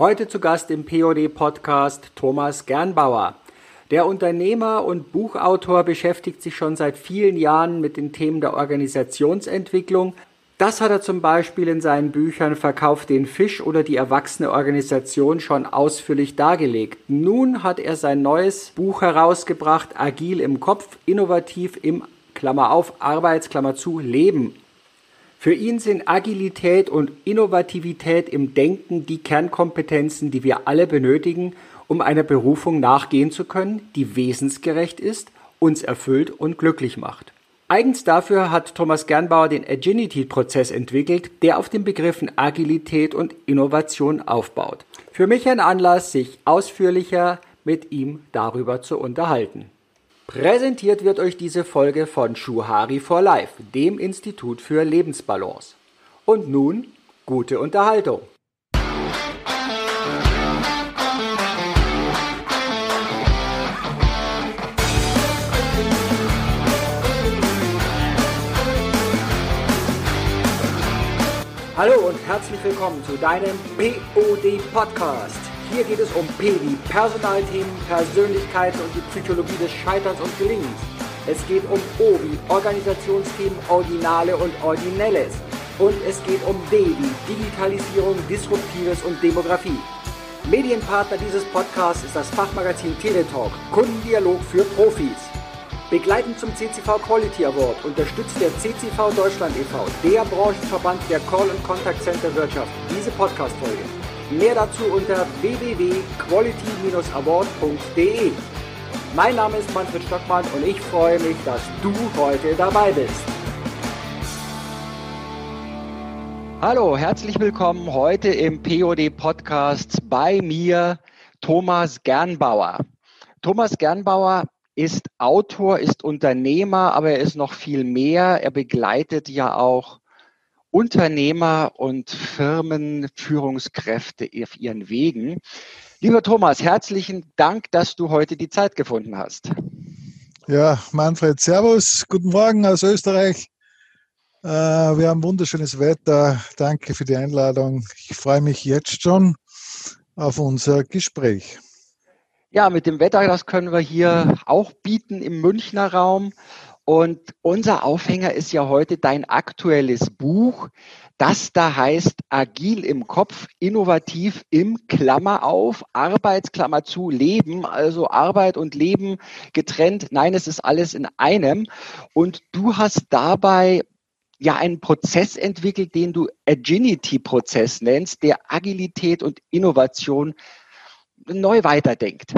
Heute zu Gast im POD-Podcast Thomas Gernbauer. Der Unternehmer und Buchautor beschäftigt sich schon seit vielen Jahren mit den Themen der Organisationsentwicklung. Das hat er zum Beispiel in seinen Büchern Verkauf den Fisch oder die erwachsene Organisation schon ausführlich dargelegt. Nun hat er sein neues Buch herausgebracht, Agil im Kopf, innovativ im Klammer auf, Arbeitsklammer zu, Leben. Für ihn sind Agilität und Innovativität im Denken die Kernkompetenzen, die wir alle benötigen, um einer Berufung nachgehen zu können, die wesensgerecht ist, uns erfüllt und glücklich macht. Eigens dafür hat Thomas Gernbauer den Agility-Prozess entwickelt, der auf den Begriffen Agilität und Innovation aufbaut. Für mich ein Anlass, sich ausführlicher mit ihm darüber zu unterhalten. Präsentiert wird euch diese Folge von Shuhari for Life, dem Institut für Lebensbalance. Und nun gute Unterhaltung. Hallo und herzlich willkommen zu deinem POD Podcast. Hier geht es um P Personalthemen, Persönlichkeiten und die Psychologie des Scheiterns und Gelingens. Es geht um O Organisationsthemen, Originale und Originelles. Und es geht um D Digitalisierung, Disruptives und Demografie. Medienpartner dieses Podcasts ist das Fachmagazin Teletalk, Kundendialog für Profis. Begleitend zum CCV Quality Award unterstützt der CCV Deutschland e.V., der Branchenverband der Call- und Contact Center Wirtschaft, diese Podcast-Folge. Mehr dazu unter www.quality-award.de. Mein Name ist Manfred Stockmann und ich freue mich, dass du heute dabei bist. Hallo, herzlich willkommen heute im POD Podcast bei mir, Thomas Gernbauer. Thomas Gernbauer ist Autor, ist Unternehmer, aber er ist noch viel mehr. Er begleitet ja auch Unternehmer und Firmenführungskräfte auf ihren Wegen. Lieber Thomas, herzlichen Dank, dass du heute die Zeit gefunden hast. Ja, Manfred, Servus, guten Morgen aus Österreich. Äh, wir haben wunderschönes Wetter. Danke für die Einladung. Ich freue mich jetzt schon auf unser Gespräch. Ja, mit dem Wetter, das können wir hier auch bieten im Münchner Raum. Und unser Aufhänger ist ja heute dein aktuelles Buch, das da heißt Agil im Kopf, innovativ im Klammer auf, Arbeitsklammer zu, Leben, also Arbeit und Leben getrennt. Nein, es ist alles in einem. Und du hast dabei ja einen Prozess entwickelt, den du Agility-Prozess nennst, der Agilität und Innovation neu weiterdenkt.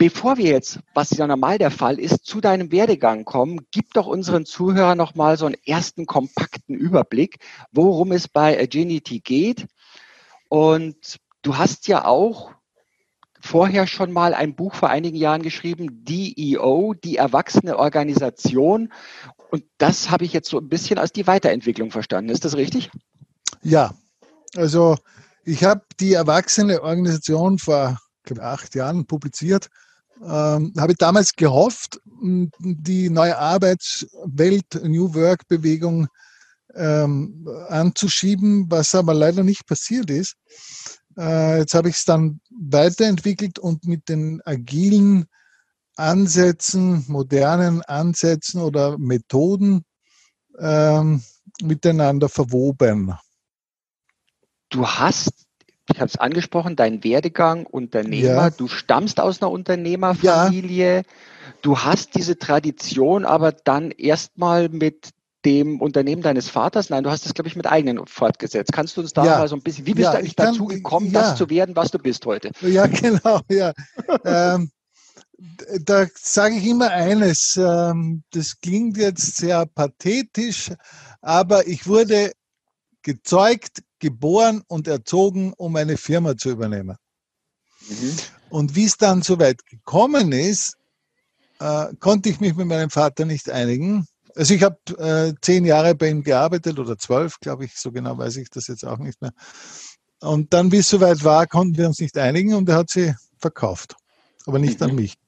Bevor wir jetzt, was ja normal der Fall ist, zu deinem Werdegang kommen, gib doch unseren Zuhörern nochmal so einen ersten kompakten Überblick, worum es bei Agility geht. Und du hast ja auch vorher schon mal ein Buch vor einigen Jahren geschrieben, DEO, die erwachsene Organisation. Und das habe ich jetzt so ein bisschen als die Weiterentwicklung verstanden. Ist das richtig? Ja, also ich habe die erwachsene Organisation vor acht Jahren publiziert. Ähm, habe damals gehofft, die neue Arbeitswelt, New Work Bewegung ähm, anzuschieben, was aber leider nicht passiert ist. Äh, jetzt habe ich es dann weiterentwickelt und mit den agilen Ansätzen, modernen Ansätzen oder Methoden ähm, miteinander verwoben. Du hast, ich habe es angesprochen, dein Werdegang Unternehmer, ja. du stammst aus einer Unternehmerfamilie, ja. du hast diese Tradition aber dann erstmal mit dem Unternehmen deines Vaters, nein, du hast das, glaube ich, mit eigenen fortgessetzt. Kannst du uns da ja. mal so ein bisschen, wie bist ja, du eigentlich kann, dazu gekommen, ja. das zu werden, was du bist heute? Ja, genau, ja. ähm, da sage ich immer eines, ähm, das klingt jetzt sehr pathetisch, aber ich wurde gezeugt, geboren und erzogen, um eine Firma zu übernehmen. Mhm. Und wie es dann so weit gekommen ist, äh, konnte ich mich mit meinem Vater nicht einigen. Also ich habe äh, zehn Jahre bei ihm gearbeitet oder zwölf, glaube ich, so genau weiß ich das jetzt auch nicht mehr. Und dann, wie es soweit war, konnten wir uns nicht einigen und er hat sie verkauft, aber nicht mhm. an mich.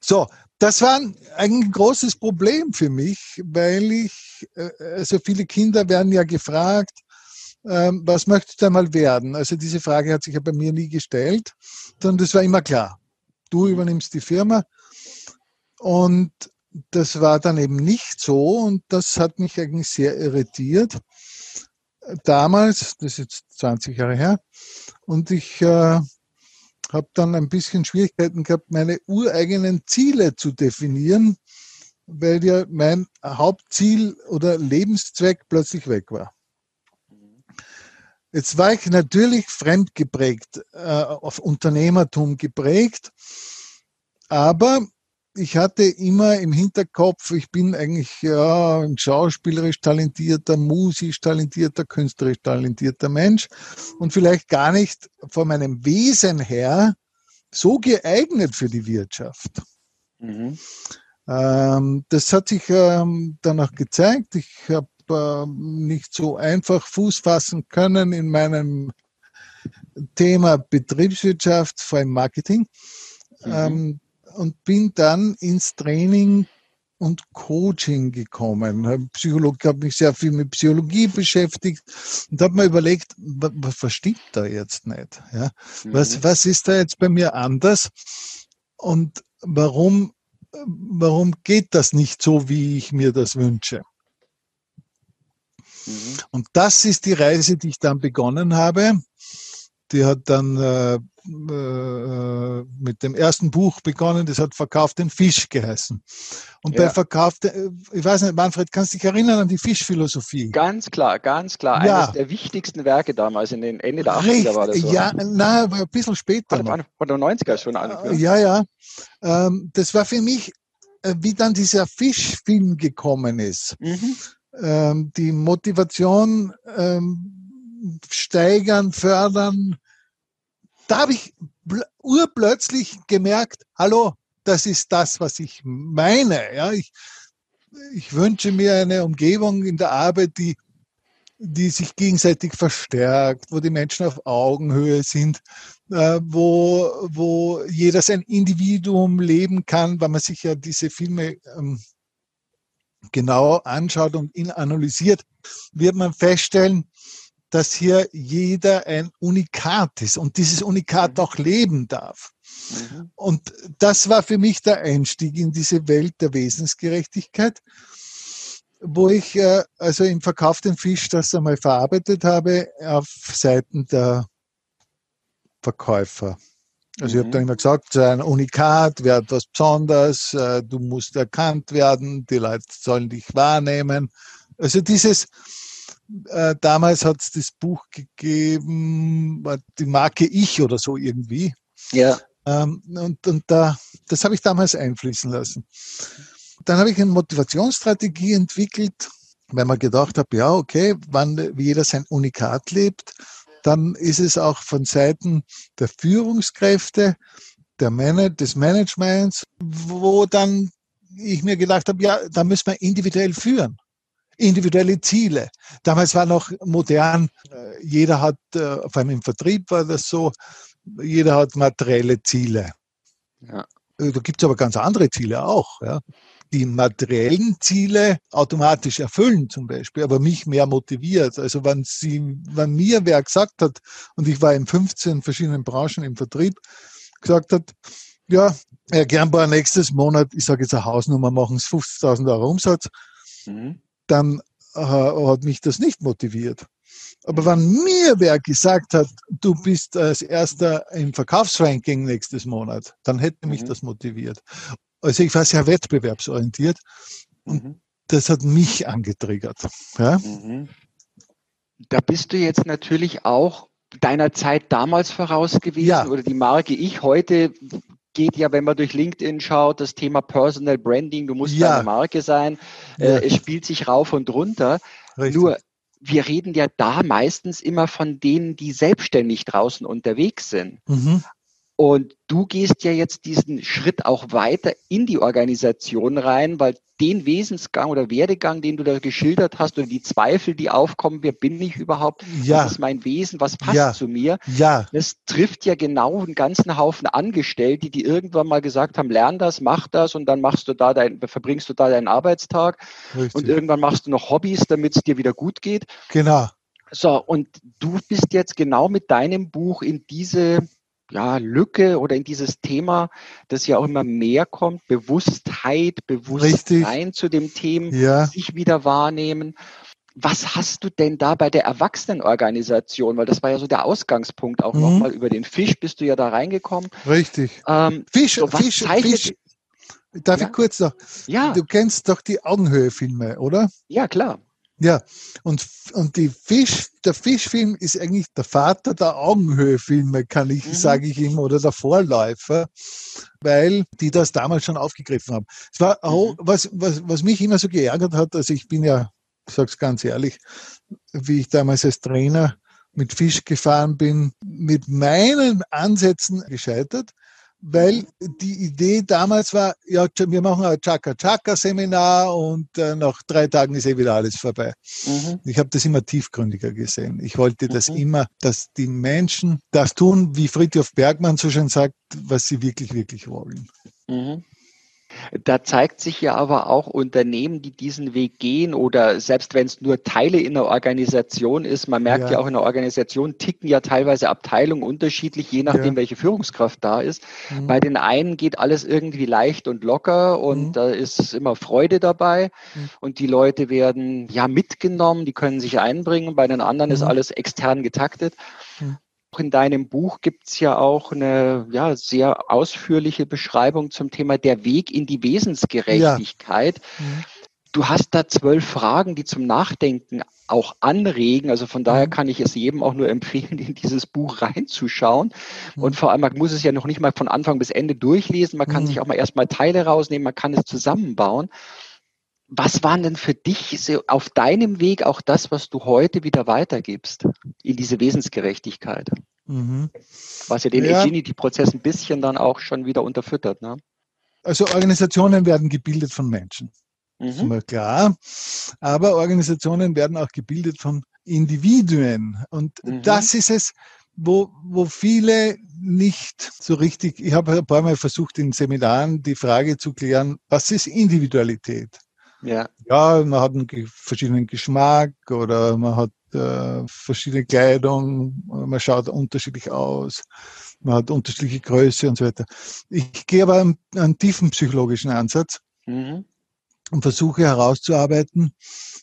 so, das war ein großes Problem für mich, weil ich, äh, also viele Kinder werden ja gefragt, ähm, was möchtest du einmal werden? Also diese Frage hat sich ja bei mir nie gestellt, sondern das war immer klar. Du übernimmst die Firma und das war dann eben nicht so und das hat mich eigentlich sehr irritiert. Damals, das ist jetzt 20 Jahre her, und ich äh, habe dann ein bisschen Schwierigkeiten gehabt, meine ureigenen Ziele zu definieren, weil ja mein Hauptziel oder Lebenszweck plötzlich weg war. Jetzt war ich natürlich fremd geprägt, äh, auf Unternehmertum geprägt, aber ich hatte immer im Hinterkopf, ich bin eigentlich ja, ein schauspielerisch talentierter, musisch talentierter, künstlerisch talentierter Mensch und vielleicht gar nicht von meinem Wesen her so geeignet für die Wirtschaft. Mhm. Ähm, das hat sich ähm, dann auch gezeigt. Ich habe äh, nicht so einfach Fuß fassen können in meinem Thema Betriebswirtschaft, vor allem Marketing. Mhm. Und bin dann ins Training und Coaching gekommen. Psychologie habe mich sehr viel mit Psychologie beschäftigt und habe mir überlegt, was versteht da jetzt nicht? Ja? Mhm. Was, was ist da jetzt bei mir anders? Und warum, warum geht das nicht so, wie ich mir das wünsche? Mhm. Und das ist die Reise, die ich dann begonnen habe. Die hat dann äh, äh, mit dem ersten Buch begonnen, das hat Verkauf den Fisch geheißen. Und ja. bei Verkauf, äh, ich weiß nicht, Manfred, kannst du dich erinnern an die Fischphilosophie? Ganz klar, ganz klar. Ja. Eines der wichtigsten Werke damals, in den Ende der 80er Recht, war das so. Ja, nein, war ein bisschen später. Von der 90er schon an. Ja, ja. Ähm, das war für mich, äh, wie dann dieser Fischfilm gekommen ist. Mhm. Ähm, die Motivation ähm, steigern, fördern, da habe ich urplötzlich gemerkt, hallo, das ist das, was ich meine. Ja, ich, ich wünsche mir eine Umgebung in der Arbeit, die, die sich gegenseitig verstärkt, wo die Menschen auf Augenhöhe sind, äh, wo, wo jeder sein Individuum leben kann, weil man sich ja diese Filme ähm, genau anschaut und analysiert, wird man feststellen, dass hier jeder ein Unikat ist und dieses Unikat mhm. auch leben darf. Mhm. Und das war für mich der Einstieg in diese Welt der Wesensgerechtigkeit, wo ich äh, also im verkauften Fisch das einmal verarbeitet habe auf Seiten der Verkäufer. Also mhm. ich habe dann immer gesagt, ein Unikat wäre etwas Besonderes, äh, du musst erkannt werden, die Leute sollen dich wahrnehmen. Also dieses, äh, damals hat es das Buch gegeben, die Marke Ich oder so irgendwie. Ja. Ähm, und und da, das habe ich damals einfließen lassen. Dann habe ich eine Motivationsstrategie entwickelt, weil man gedacht habe, ja, okay, wann jeder sein Unikat lebt, dann ist es auch von Seiten der Führungskräfte, der Man des Managements, wo dann ich mir gedacht habe, ja, da müssen wir individuell führen individuelle Ziele. Damals war noch modern, äh, jeder hat, äh, vor allem im Vertrieb war das so, jeder hat materielle Ziele. Ja. Äh, da gibt es aber ganz andere Ziele auch. Ja. Die materiellen Ziele automatisch erfüllen zum Beispiel, aber mich mehr motiviert. Also wenn, sie, wenn mir wer gesagt hat, und ich war in 15 verschiedenen Branchen im Vertrieb, gesagt hat, ja, Herr Gernbauer, nächstes Monat, ich sage jetzt eine Hausnummer, machen es 50.000 Euro Umsatz. Mhm dann hat mich das nicht motiviert. Aber wenn mir wer gesagt hat, du bist als erster im Verkaufsranking nächstes Monat, dann hätte mich mhm. das motiviert. Also ich war sehr wettbewerbsorientiert und mhm. das hat mich angetriggert. Ja? Mhm. Da bist du jetzt natürlich auch deiner Zeit damals voraus gewesen ja. oder die Marke ich heute geht ja, wenn man durch LinkedIn schaut, das Thema Personal Branding, du musst ja. eine Marke sein, ja. äh, es spielt sich rauf und runter. Richtig. Nur wir reden ja da meistens immer von denen, die selbstständig draußen unterwegs sind. Mhm. Und du gehst ja jetzt diesen Schritt auch weiter in die Organisation rein, weil den Wesensgang oder Werdegang, den du da geschildert hast, oder die Zweifel, die aufkommen, wer bin ich überhaupt? Ja. Was ist mein Wesen? Was passt ja. zu mir? Ja. Das trifft ja genau einen ganzen Haufen Angestellte, die irgendwann mal gesagt haben, lern das, mach das und dann machst du da dein, verbringst du da deinen Arbeitstag Richtig. und irgendwann machst du noch Hobbys, damit es dir wieder gut geht. Genau. So, und du bist jetzt genau mit deinem Buch in diese ja, Lücke oder in dieses Thema, das ja auch immer mehr kommt, Bewusstheit, Bewusstsein Richtig. zu dem Thema, ja. sich wieder wahrnehmen. Was hast du denn da bei der Erwachsenenorganisation? Weil das war ja so der Ausgangspunkt auch mhm. nochmal über den Fisch bist du ja da reingekommen. Richtig. Ähm, Fisch, so, Fisch, Fisch. Darf ja? ich kurz noch? Ja. Du kennst doch die Augenhöhe-Filme, oder? Ja, klar. Ja, und, und die Fisch, der Fischfilm ist eigentlich der Vater der Augenhöhe-Filme, kann ich, mhm. sage ich immer, oder der Vorläufer, weil die das damals schon aufgegriffen haben. Es war auch, mhm. was, was, was mich immer so geärgert hat, also ich bin ja, ich sag's ganz ehrlich, wie ich damals als Trainer mit Fisch gefahren bin, mit meinen Ansätzen gescheitert weil die Idee damals war, ja, wir machen ein Chaka-Chaka-Seminar und äh, nach drei Tagen ist eh wieder alles vorbei. Mhm. Ich habe das immer tiefgründiger gesehen. Ich wollte das mhm. immer, dass die Menschen das tun, wie Friedhof Bergmann so schön sagt, was sie wirklich, wirklich wollen. Mhm. Da zeigt sich ja aber auch Unternehmen, die diesen Weg gehen oder selbst wenn es nur Teile in der Organisation ist, man merkt ja, ja auch in der Organisation ticken ja teilweise Abteilungen unterschiedlich, je nachdem, ja. welche Führungskraft da ist. Mhm. Bei den einen geht alles irgendwie leicht und locker und mhm. da ist immer Freude dabei mhm. und die Leute werden ja mitgenommen, die können sich einbringen. Bei den anderen ist mhm. alles extern getaktet. In deinem Buch gibt es ja auch eine ja, sehr ausführliche Beschreibung zum Thema der Weg in die Wesensgerechtigkeit. Ja. Mhm. Du hast da zwölf Fragen, die zum Nachdenken auch anregen. Also von daher mhm. kann ich es jedem auch nur empfehlen, in dieses Buch reinzuschauen. Mhm. Und vor allem, man muss es ja noch nicht mal von Anfang bis Ende durchlesen. Man kann mhm. sich auch mal erstmal Teile rausnehmen, man kann es zusammenbauen. Was waren denn für dich so auf deinem Weg auch das, was du heute wieder weitergibst in diese Wesensgerechtigkeit? Mhm. Was ja den ja. Agility-Prozess ein bisschen dann auch schon wieder unterfüttert. Ne? Also Organisationen werden gebildet von Menschen. Mhm. ist mal klar. Aber Organisationen werden auch gebildet von Individuen. Und mhm. das ist es, wo, wo viele nicht so richtig, ich habe ein paar Mal versucht in Seminaren die Frage zu klären, was ist Individualität? Ja. ja, man hat einen verschiedenen Geschmack oder man hat äh, verschiedene Kleidung, man schaut unterschiedlich aus, man hat unterschiedliche Größe und so weiter. Ich gehe aber einen, einen tiefen psychologischen Ansatz mhm. und versuche herauszuarbeiten,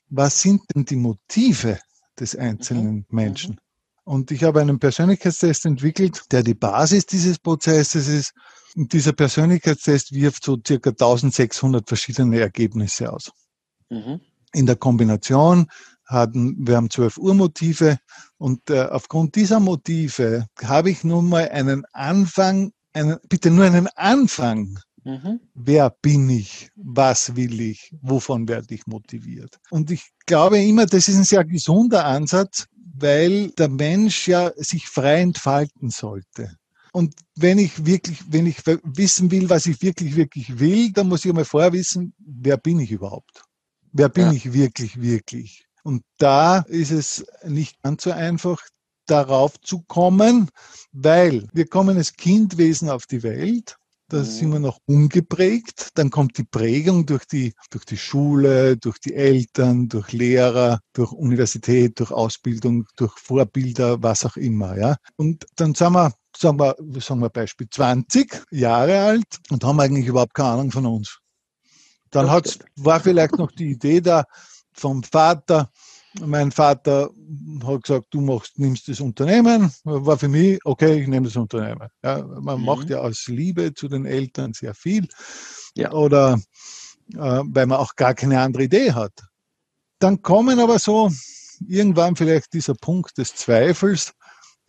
was sind denn die Motive des einzelnen mhm. Menschen. Mhm. Und ich habe einen Persönlichkeitstest entwickelt, der die Basis dieses Prozesses ist, und dieser Persönlichkeitstest wirft so circa 1600 verschiedene Ergebnisse aus. Mhm. In der Kombination hatten wir haben zwölf Urmotive und äh, aufgrund dieser Motive habe ich nun mal einen Anfang, einen, bitte nur einen Anfang. Mhm. Wer bin ich? Was will ich? Wovon werde ich motiviert? Und ich glaube immer, das ist ein sehr gesunder Ansatz, weil der Mensch ja sich frei entfalten sollte. Und wenn ich wirklich, wenn ich wissen will, was ich wirklich, wirklich will, dann muss ich einmal vorher wissen, wer bin ich überhaupt? Wer bin ja. ich wirklich, wirklich? Und da ist es nicht ganz so einfach, darauf zu kommen, weil wir kommen als Kindwesen auf die Welt da sind wir noch ungeprägt. Dann kommt die Prägung durch die, durch die Schule, durch die Eltern, durch Lehrer, durch Universität, durch Ausbildung, durch Vorbilder, was auch immer. Ja. Und dann sind wir, sagen wir, sagen wir Beispiel 20 Jahre alt und haben eigentlich überhaupt keine Ahnung von uns. Dann hat's, war vielleicht noch die Idee da vom Vater, mein Vater hat gesagt, du machst, nimmst das Unternehmen. War für mich, okay, ich nehme das Unternehmen. Ja, man mhm. macht ja aus Liebe zu den Eltern sehr viel. Ja. Oder äh, weil man auch gar keine andere Idee hat. Dann kommen aber so irgendwann vielleicht dieser Punkt des Zweifels,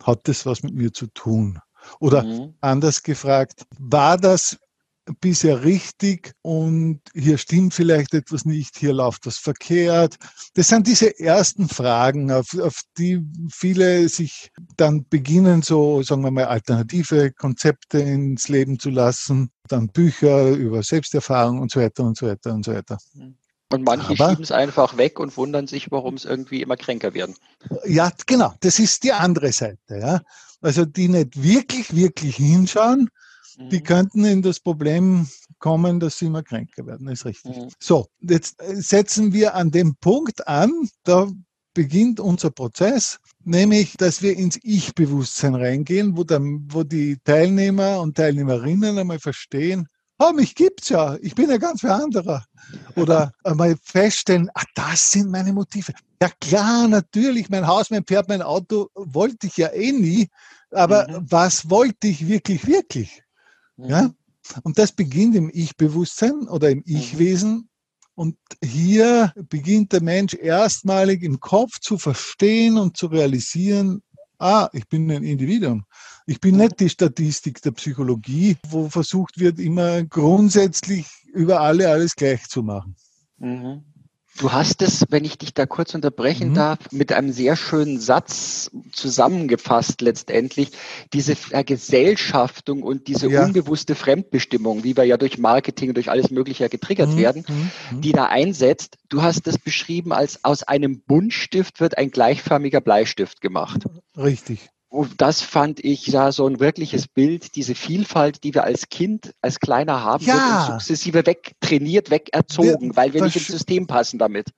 hat das was mit mir zu tun? Oder mhm. anders gefragt, war das bisher richtig und hier stimmt vielleicht etwas nicht, hier läuft was verkehrt. Das sind diese ersten Fragen, auf, auf die viele sich dann beginnen, so sagen wir mal, alternative Konzepte ins Leben zu lassen, dann Bücher über Selbsterfahrung und so weiter und so weiter und so weiter. Und manche schieben es einfach weg und wundern sich, warum es irgendwie immer kränker werden. Ja, genau. Das ist die andere Seite. Ja. Also die nicht wirklich, wirklich hinschauen, die mhm. könnten in das Problem kommen, dass sie immer kränker werden, ist richtig. Mhm. So, jetzt äh, setzen wir an dem Punkt an, da beginnt unser Prozess, nämlich, dass wir ins Ich-Bewusstsein reingehen, wo, der, wo die Teilnehmer und Teilnehmerinnen einmal verstehen, oh, mich gibt's ja, ich bin ja ganz wer anderer. Oder einmal feststellen, ah, das sind meine Motive. Ja klar, natürlich, mein Haus, mein Pferd, mein Auto wollte ich ja eh nie, aber mhm. was wollte ich wirklich, wirklich? Mhm. Ja? Und das beginnt im Ich-Bewusstsein oder im mhm. Ich-Wesen. Und hier beginnt der Mensch erstmalig im Kopf zu verstehen und zu realisieren, ah, ich bin ein Individuum. Ich bin nicht die Statistik der Psychologie, wo versucht wird, immer grundsätzlich über alle alles gleich zu machen. Mhm. Du hast es, wenn ich dich da kurz unterbrechen mhm. darf, mit einem sehr schönen Satz zusammengefasst letztendlich. Diese Vergesellschaftung und diese ja. unbewusste Fremdbestimmung, wie wir ja durch Marketing und durch alles Mögliche getriggert mhm. werden, mhm. mhm. die da einsetzt. Du hast es beschrieben als aus einem Buntstift wird ein gleichförmiger Bleistift gemacht. Richtig. Und das fand ich ja so ein wirkliches Bild, diese Vielfalt, die wir als Kind, als Kleiner haben, ja. wird sukzessive wegtrainiert, wegerzogen, wir, weil wir nicht ins System passen damit.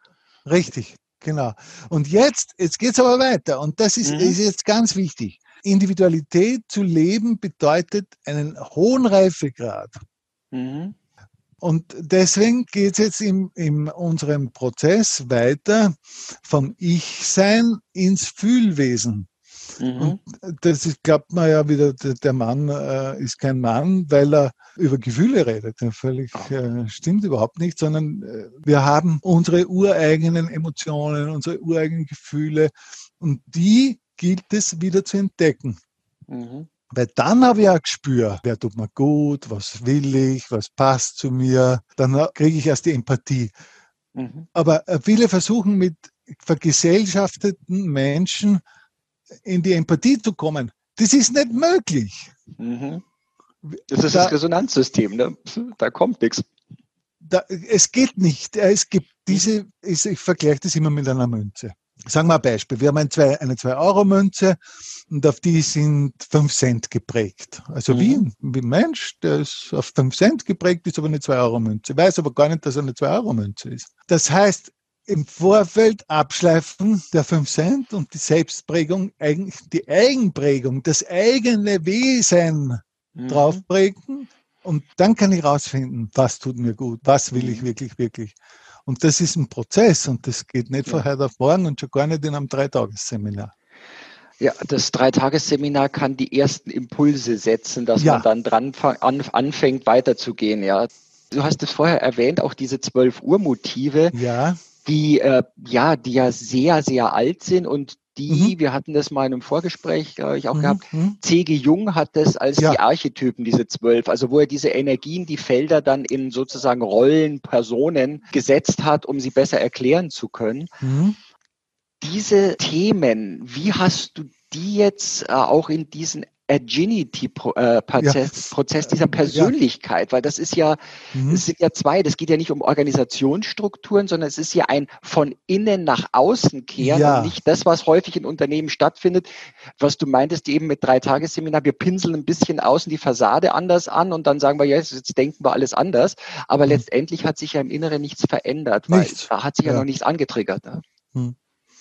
Richtig, genau. Und jetzt, jetzt geht's aber weiter. Und das ist, mhm. ist jetzt ganz wichtig. Individualität zu leben bedeutet einen hohen Reifegrad. Mhm. Und deswegen geht es jetzt in, in unserem Prozess weiter vom Ich-Sein ins Fühlwesen. Mhm. Und das ist, glaubt man ja wieder, der Mann äh, ist kein Mann, weil er über Gefühle redet. Völlig äh, stimmt überhaupt nicht, sondern äh, wir haben unsere ureigenen Emotionen, unsere ureigenen Gefühle und die gilt es wieder zu entdecken. Mhm. Weil dann habe ich ein Gespür, wer tut mir gut, was will ich, was passt zu mir. Dann kriege ich erst die Empathie. Mhm. Aber äh, viele versuchen mit vergesellschafteten Menschen in die Empathie zu kommen. Das ist nicht möglich. Mhm. Das ist da, das Resonanzsystem, ne? da kommt nichts. Da, es geht nicht. Es gibt diese, ich, ich vergleiche das immer mit einer Münze. Sagen wir ein Beispiel. Wir haben eine 2-Euro-Münze und auf die sind 5 Cent geprägt. Also mhm. wie, ein, wie ein Mensch, der ist auf 5 Cent geprägt, ist aber eine 2-Euro-Münze. Weiß aber gar nicht, dass er eine 2-Euro-Münze ist. Das heißt, im Vorfeld abschleifen der 5 Cent und die Selbstprägung, die Eigenprägung, das eigene Wesen mhm. draufprägen. Und dann kann ich rausfinden, was tut mir gut, was will ich mhm. wirklich, wirklich. Und das ist ein Prozess und das geht nicht von heute auf morgen und schon gar nicht in einem Dreitagesseminar. Ja, das Dreitagesseminar kann die ersten Impulse setzen, dass ja. man dann dran anfängt, weiterzugehen. Ja, du hast es vorher erwähnt, auch diese 12 Uhr Motive. Ja die äh, ja, die ja sehr, sehr alt sind und die, mhm. wir hatten das mal in einem Vorgespräch, glaube ich, auch mhm. gehabt, mhm. C.G. Jung hat das als ja. die Archetypen, diese zwölf, also wo er diese Energien, die Felder dann in sozusagen Rollen, Personen gesetzt hat, um sie besser erklären zu können. Mhm. Diese Themen, wie hast du die jetzt äh, auch in diesen Agility-Prozess, äh, Prozess dieser Persönlichkeit, ja. weil das ist ja, mhm. es sind ja zwei, das geht ja nicht um Organisationsstrukturen, sondern es ist ja ein von innen nach außen kehren ja. und nicht das, was häufig in Unternehmen stattfindet, was du meintest eben mit drei Tagesseminar, wir pinseln ein bisschen außen die Fassade anders an und dann sagen wir, ja, jetzt denken wir alles anders, aber mhm. letztendlich hat sich ja im Inneren nichts verändert, weil nichts. da hat sich ja, ja noch nichts angetriggert. Ne? Mhm.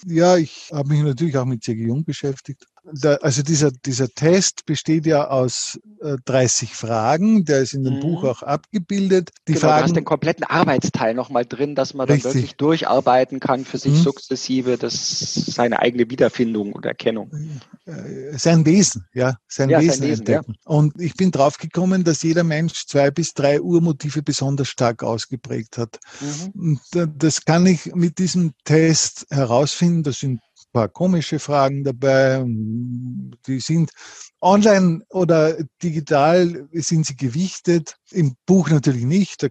Ja, ich habe mich natürlich auch mit C.G. Jung beschäftigt da, also dieser, dieser Test besteht ja aus äh, 30 Fragen, der ist in dem mhm. Buch auch abgebildet. Die genau, Fragen, du hast den kompletten Arbeitsteil nochmal drin, dass man richtig. dann wirklich durcharbeiten kann für sich mhm. sukzessive, das seine eigene Wiederfindung und Erkennung. Äh, sein Wesen, ja, sein ja, Wesen, sein Wesen entdecken. Ja. Und ich bin draufgekommen, dass jeder Mensch zwei bis drei Urmotive besonders stark ausgeprägt hat. Mhm. Und das kann ich mit diesem Test herausfinden. Das sind paar komische Fragen dabei. Die sind online oder digital sind sie gewichtet. Im Buch natürlich nicht.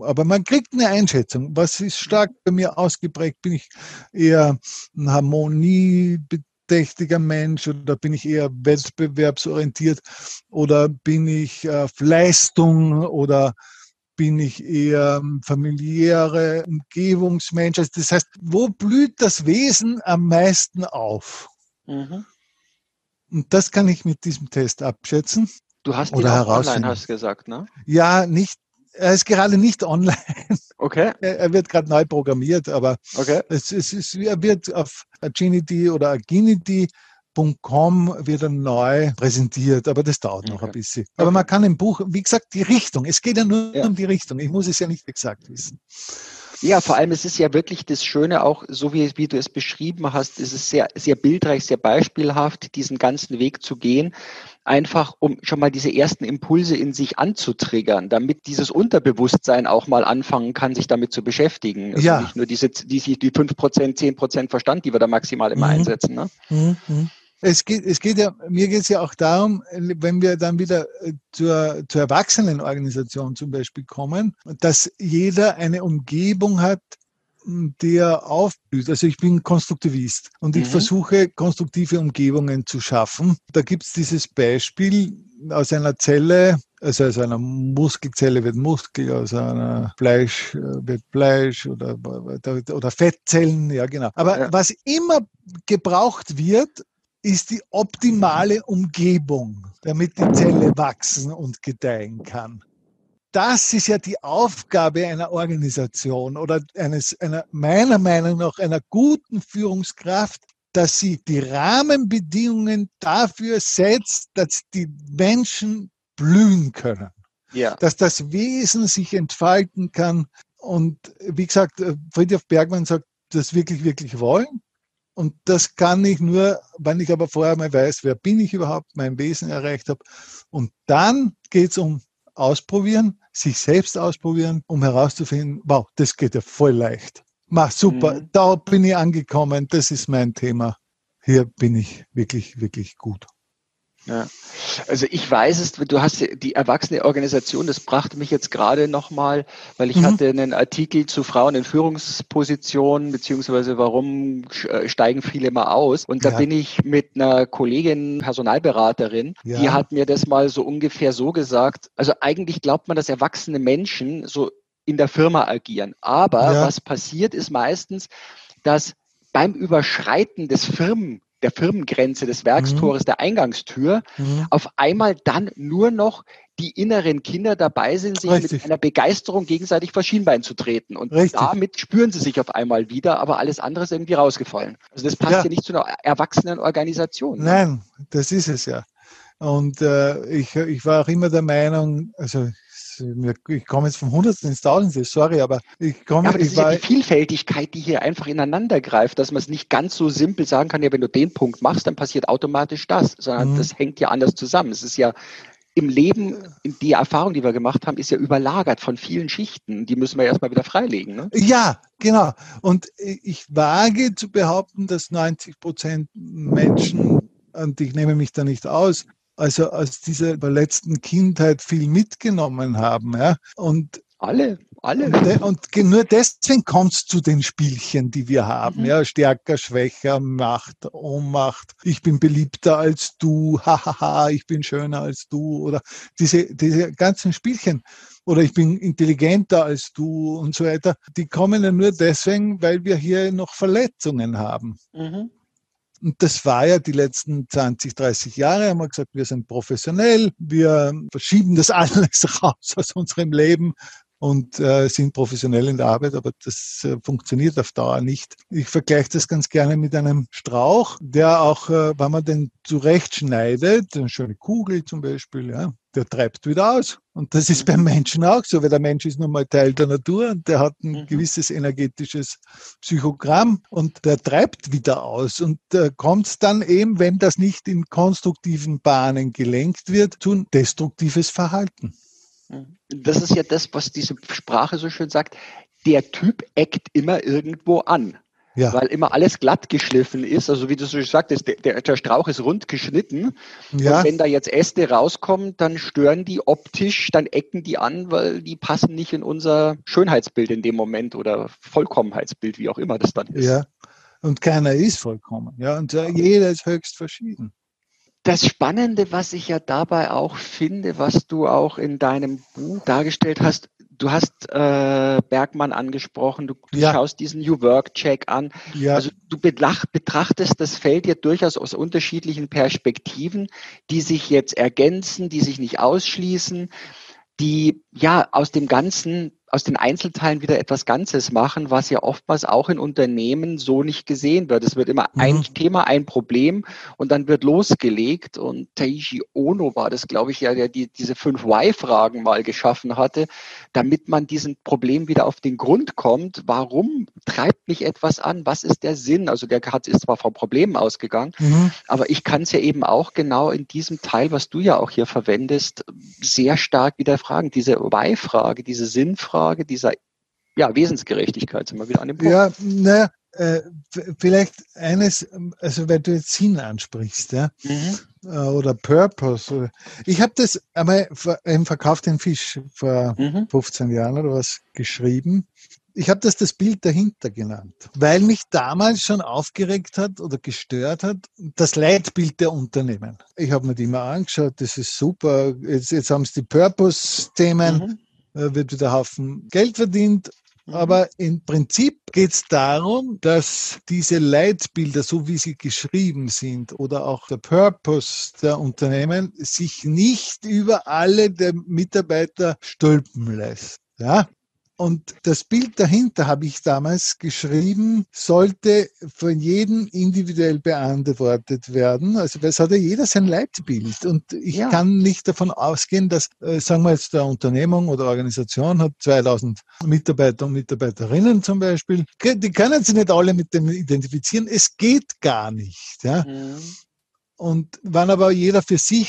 Aber man kriegt eine Einschätzung. Was ist stark bei mir ausgeprägt? Bin ich eher ein harmoniebedächtiger Mensch oder bin ich eher wettbewerbsorientiert oder bin ich auf Leistung oder bin ich eher familiäre Umgebungsmensch. Also das heißt, wo blüht das Wesen am meisten auf? Mhm. Und das kann ich mit diesem Test abschätzen. Du hast Oder auch online, hast gesagt, ne? Ja, nicht, er ist gerade nicht online. Okay. Er wird gerade neu programmiert, aber okay. es, es er wird auf Aginity oder Aginity.com wieder neu präsentiert, aber das dauert noch okay. ein bisschen. Aber okay. man kann im Buch, wie gesagt, die Richtung, es geht ja nur ja. um die Richtung. Ich muss es ja nicht exakt wissen. Ja, vor allem es ist ja wirklich das Schöne auch, so wie, wie du es beschrieben hast, ist es sehr, sehr bildreich, sehr beispielhaft, diesen ganzen Weg zu gehen, einfach um schon mal diese ersten Impulse in sich anzutriggern, damit dieses Unterbewusstsein auch mal anfangen kann, sich damit zu beschäftigen. Also ja. nicht nur diese, die, die 5%, 10% Verstand, die wir da maximal immer mhm. einsetzen. Ne? Mhm. Es geht, es geht ja, mir geht es ja auch darum, wenn wir dann wieder äh, zur, zur Erwachsenenorganisation zum Beispiel kommen, dass jeder eine Umgebung hat, die er aufblüht. Also ich bin Konstruktivist und ich mhm. versuche, konstruktive Umgebungen zu schaffen. Da gibt es dieses Beispiel aus einer Zelle, also aus einer Muskelzelle wird Muskel, aus einer Fleisch äh, wird Fleisch oder, oder Fettzellen, ja genau. Aber ja. was immer gebraucht wird, ist die optimale Umgebung, damit die Zelle wachsen und gedeihen kann. Das ist ja die Aufgabe einer Organisation oder eines, einer, meiner Meinung nach einer guten Führungskraft, dass sie die Rahmenbedingungen dafür setzt, dass die Menschen blühen können. Ja. Dass das Wesen sich entfalten kann. Und wie gesagt, Friedrich Bergmann sagt, das wirklich, wirklich wollen. Und das kann ich nur, wenn ich aber vorher mal weiß, wer bin ich überhaupt, mein Wesen erreicht habe. Und dann geht es um Ausprobieren, sich selbst ausprobieren, um herauszufinden, wow, das geht ja voll leicht. Mach super, mhm. da bin ich angekommen, das ist mein Thema. Hier bin ich wirklich, wirklich gut. Ja. Also ich weiß es, du hast die erwachsene Organisation, das brachte mich jetzt gerade nochmal, weil ich mhm. hatte einen Artikel zu Frauen in Führungspositionen, beziehungsweise warum äh, steigen viele mal aus. Und da ja. bin ich mit einer Kollegin, Personalberaterin, ja. die hat mir das mal so ungefähr so gesagt. Also eigentlich glaubt man, dass erwachsene Menschen so in der Firma agieren. Aber was passiert ist meistens, dass beim Überschreiten des Firmen der Firmengrenze, des Werkstores, mhm. der Eingangstür, mhm. auf einmal dann nur noch die inneren Kinder dabei sind, sich Richtig. mit einer Begeisterung gegenseitig vor Schienbein zu treten. Und Richtig. damit spüren sie sich auf einmal wieder, aber alles andere ist irgendwie rausgefallen. Also das passt ja, ja nicht zu einer erwachsenen Organisation. Ne? Nein, das ist es ja. Und äh, ich, ich war auch immer der Meinung, also ich komme jetzt vom Hundertsten ins Tausendste, sorry, aber ich komme. Ja, aber das ist ja die Vielfältigkeit, die hier einfach ineinander greift, dass man es nicht ganz so simpel sagen kann, ja, wenn du den Punkt machst, dann passiert automatisch das, sondern mhm. das hängt ja anders zusammen. Es ist ja im Leben, die Erfahrung, die wir gemacht haben, ist ja überlagert von vielen Schichten. Die müssen wir erstmal wieder freilegen. Ne? Ja, genau. Und ich wage zu behaupten, dass 90 Prozent Menschen, und ich nehme mich da nicht aus, also aus dieser verletzten Kindheit viel mitgenommen haben. Ja? Und alle, alle. Und, und nur deswegen kommt es zu den Spielchen, die wir haben. Mhm. Ja, stärker, schwächer, Macht, Ohnmacht. Ich bin beliebter als du. Hahaha, ich bin schöner als du. Oder diese, diese ganzen Spielchen. Oder ich bin intelligenter als du und so weiter. Die kommen ja nur deswegen, weil wir hier noch Verletzungen haben. Mhm. Und das war ja die letzten 20, 30 Jahre, haben wir gesagt, wir sind professionell, wir verschieben das alles raus aus unserem Leben und äh, sind professionell in der Arbeit, aber das äh, funktioniert auf Dauer nicht. Ich vergleiche das ganz gerne mit einem Strauch, der auch, äh, wenn man den zurechtschneidet, eine schöne Kugel zum Beispiel, ja, der treibt wieder aus. Und das ist mhm. beim Menschen auch so, weil der Mensch ist nun mal Teil der Natur und der hat ein mhm. gewisses energetisches Psychogramm und der treibt wieder aus. Und äh, kommt dann eben, wenn das nicht in konstruktiven Bahnen gelenkt wird, zu ein destruktives Verhalten. Mhm. Das ist ja das, was diese Sprache so schön sagt. Der Typ eckt immer irgendwo an ja. weil immer alles glatt geschliffen ist. Also wie du so sagtest, der, der Strauch ist rund geschnitten. Ja. Und wenn da jetzt Äste rauskommen, dann stören die optisch, dann ecken die an, weil die passen nicht in unser Schönheitsbild in dem Moment oder Vollkommenheitsbild, wie auch immer das dann ist. Ja, und keiner ist vollkommen. Ja, und jeder ist höchst verschieden. Das Spannende, was ich ja dabei auch finde, was du auch in deinem Buch dargestellt hast, du hast äh, Bergmann angesprochen, du, du ja. schaust diesen New Work Check an. Ja. Also du betrachtest das Feld ja durchaus aus unterschiedlichen Perspektiven, die sich jetzt ergänzen, die sich nicht ausschließen. die ja aus dem Ganzen aus den Einzelteilen wieder etwas Ganzes machen, was ja oftmals auch in Unternehmen so nicht gesehen wird. Es wird immer mhm. ein Thema, ein Problem und dann wird losgelegt. Und Taiji Ono war das, glaube ich, ja, der die, diese fünf Why-Fragen mal geschaffen hatte, damit man diesem Problem wieder auf den Grund kommt. Warum treibt mich etwas an? Was ist der Sinn? Also der hat, ist zwar vom Problem ausgegangen, mhm. aber ich kann es ja eben auch genau in diesem Teil, was du ja auch hier verwendest, sehr stark wieder fragen. Diese Why-Frage, diese Sinnfrage, Frage dieser ja, Wesensgerechtigkeit sind wir wieder an dem Punkt. Ja, naja, äh, vielleicht eines, also weil du jetzt Sinn ansprichst, ja, mhm. Äh, oder Purpose. Ich habe das einmal im Verkauf den Fisch vor mhm. 15 Jahren oder was geschrieben. Ich habe das das Bild dahinter genannt, weil mich damals schon aufgeregt hat oder gestört hat, das Leitbild der Unternehmen. Ich habe mir die mal angeschaut, das ist super. Jetzt, jetzt haben sie die Purpose-Themen. Mhm wird wieder Haufen Geld verdient. Mhm. Aber im Prinzip geht es darum, dass diese Leitbilder, so wie sie geschrieben sind, oder auch der Purpose der Unternehmen, sich nicht über alle der Mitarbeiter stülpen lässt. Ja, und das Bild dahinter habe ich damals geschrieben, sollte von jedem individuell beantwortet werden. Also es hat ja jeder sein Leitbild. Und ich ja. kann nicht davon ausgehen, dass, äh, sagen wir jetzt, der Unternehmung oder Organisation hat 2000 Mitarbeiter und Mitarbeiterinnen zum Beispiel. Die können sich nicht alle mit dem identifizieren. Es geht gar nicht. Ja. Mhm. Und wann aber jeder für sich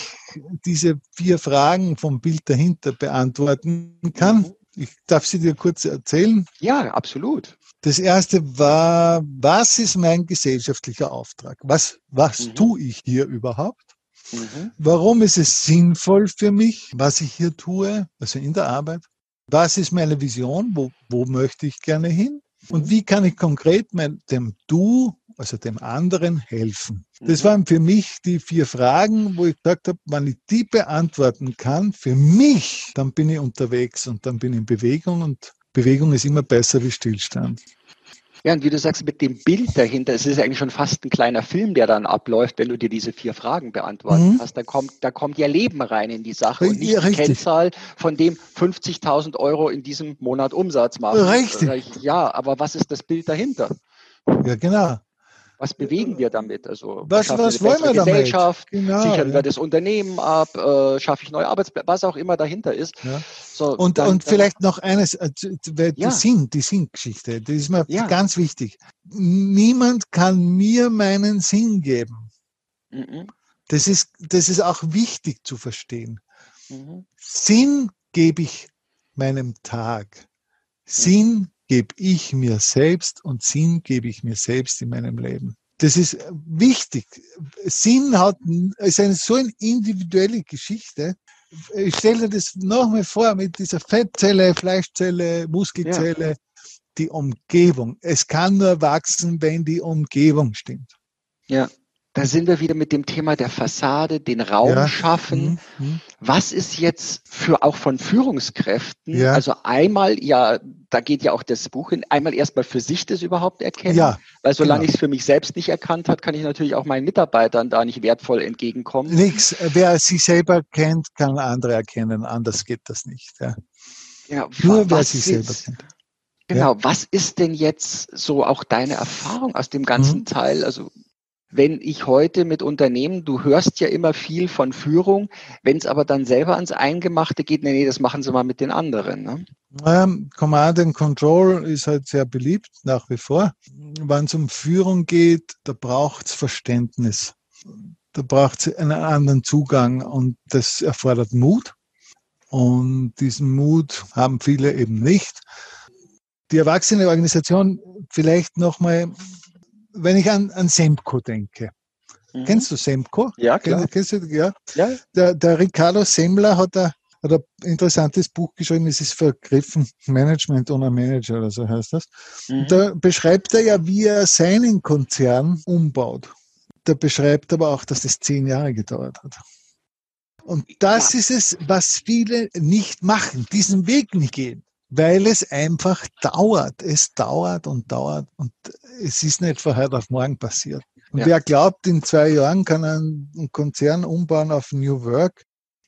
diese vier Fragen vom Bild dahinter beantworten kann, mhm ich darf sie dir kurz erzählen. Ja, absolut. Das erste war, was ist mein gesellschaftlicher Auftrag? Was, was mhm. tue ich hier überhaupt? Mhm. Warum ist es sinnvoll für mich, was ich hier tue, also in der Arbeit? Was ist meine Vision? Wo, wo möchte ich gerne hin? Und mhm. wie kann ich konkret mein, dem Du also dem anderen helfen. Das mhm. waren für mich die vier Fragen, wo ich gesagt habe, wenn ich die beantworten kann, für mich, dann bin ich unterwegs und dann bin ich in Bewegung und Bewegung ist immer besser wie Stillstand. Ja, und wie du sagst, mit dem Bild dahinter, es ist eigentlich schon fast ein kleiner Film, der dann abläuft, wenn du dir diese vier Fragen beantworten mhm. hast. Da kommt, da kommt ja Leben rein in die Sache und nicht ja, die Kennzahl, von dem 50.000 Euro in diesem Monat Umsatz machen. Richtig. Ja, aber was ist das Bild dahinter? Ja, genau. Was bewegen wir damit? Also was, was wollen wir Gesellschaft, damit? Genau, sichern ja. wir das Unternehmen ab, äh, schaffe ich neue Arbeitsplätze, was auch immer dahinter ist. Ja. So, und, dann, und vielleicht noch eines, äh, die ja. Sinn, die Sinngeschichte, das ist mir ganz wichtig. Niemand kann mir meinen Sinn geben. Mhm. Das, ist, das ist auch wichtig zu verstehen. Mhm. Sinn gebe ich meinem Tag. Mhm. Sinn gebe ich mir selbst und Sinn gebe ich mir selbst in meinem Leben. Das ist wichtig. Sinn hat, ist eine so eine individuelle Geschichte. Ich stelle dir das nochmal vor mit dieser Fettzelle, Fleischzelle, Muskelzelle, ja. die Umgebung. Es kann nur wachsen, wenn die Umgebung stimmt. Ja. Da sind wir wieder mit dem Thema der Fassade, den Raum ja. schaffen. Mhm. mhm. Was ist jetzt für auch von Führungskräften? Ja. Also einmal, ja, da geht ja auch das Buch hin, einmal erstmal für sich das überhaupt erkennen. Ja, weil solange genau. ich es für mich selbst nicht erkannt habe, kann ich natürlich auch meinen Mitarbeitern da nicht wertvoll entgegenkommen. Nix. Wer sich selber kennt, kann andere erkennen. Anders geht das nicht. Ja. Ja, Nur wer sich selber kennt. Genau, was ist denn jetzt so auch deine Erfahrung aus dem ganzen mhm. Teil? Also wenn ich heute mit Unternehmen, du hörst ja immer viel von Führung, wenn es aber dann selber ans Eingemachte geht, nee, nee, das machen sie mal mit den anderen. Ne? Ähm, Command and Control ist halt sehr beliebt, nach wie vor. Wenn es um Führung geht, da braucht es Verständnis. Da braucht es einen anderen Zugang und das erfordert Mut. Und diesen Mut haben viele eben nicht. Die erwachsene Organisation vielleicht nochmal wenn ich an, an Semco denke. Mhm. Kennst du Semco? Ja, klar. Kennst, du, ja? ja. Der, der Ricardo Semmler hat ein, hat ein interessantes Buch geschrieben, es ist vergriffen, Management ohne Manager oder so heißt das. Mhm. Da beschreibt er ja, wie er seinen Konzern umbaut. Da beschreibt aber auch, dass das zehn Jahre gedauert hat. Und das ja. ist es, was viele nicht machen, diesen Weg nicht gehen weil es einfach dauert. Es dauert und dauert und es ist nicht von heute auf morgen passiert. Und ja. wer glaubt, in zwei Jahren kann ein Konzern umbauen auf New Work,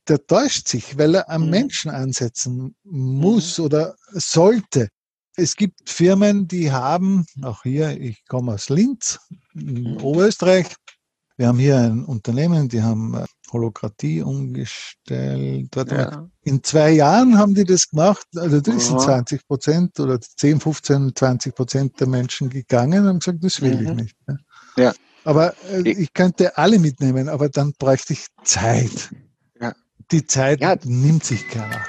der täuscht sich, weil er am mhm. Menschen ansetzen muss mhm. oder sollte. Es gibt Firmen, die haben, auch hier, ich komme aus Linz, in mhm. Oberösterreich, wir haben hier ein Unternehmen, die haben äh, Holokratie umgestellt. Ja. In zwei Jahren haben die das gemacht. Also das sind 20 Prozent oder 10, 15, 20 Prozent der Menschen gegangen und haben gesagt, das will mhm. ich nicht. Ja. Aber äh, ich könnte alle mitnehmen, aber dann bräuchte ich Zeit. Ja. Die Zeit ja. nimmt sich keiner.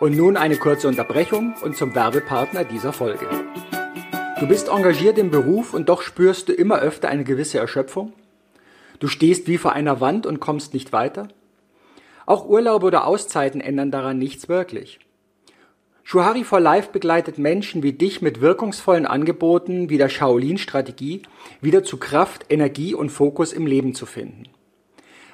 Und nun eine kurze Unterbrechung und zum Werbepartner dieser Folge. Du bist engagiert im Beruf und doch spürst du immer öfter eine gewisse Erschöpfung? Du stehst wie vor einer Wand und kommst nicht weiter? Auch Urlaube oder Auszeiten ändern daran nichts wirklich. Shuhari for Life begleitet Menschen wie dich mit wirkungsvollen Angeboten wie der Shaolin-Strategie wieder zu Kraft, Energie und Fokus im Leben zu finden.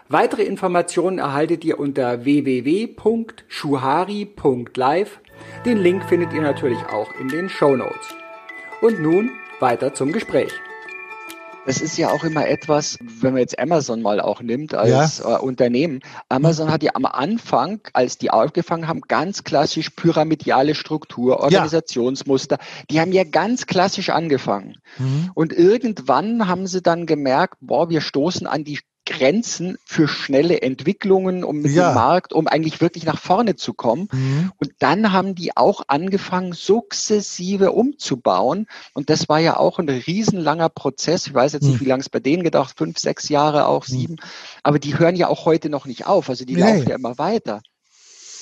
Weitere Informationen erhaltet ihr unter www.shuhari.live. Den Link findet ihr natürlich auch in den Show Notes. Und nun weiter zum Gespräch. Das ist ja auch immer etwas, wenn man jetzt Amazon mal auch nimmt als ja. äh, Unternehmen. Amazon hat ja am Anfang, als die aufgefangen haben, ganz klassisch pyramidale Struktur, Organisationsmuster. Ja. Die haben ja ganz klassisch angefangen. Mhm. Und irgendwann haben sie dann gemerkt, boah, wir stoßen an die Grenzen für schnelle Entwicklungen, um mit ja. dem Markt, um eigentlich wirklich nach vorne zu kommen. Mhm. Und dann haben die auch angefangen, sukzessive umzubauen. Und das war ja auch ein riesenlanger Prozess. Ich weiß jetzt nicht, mhm. wie lange es bei denen gedacht, fünf, sechs Jahre, auch mhm. sieben. Aber die hören ja auch heute noch nicht auf. Also die nee. laufen ja immer weiter.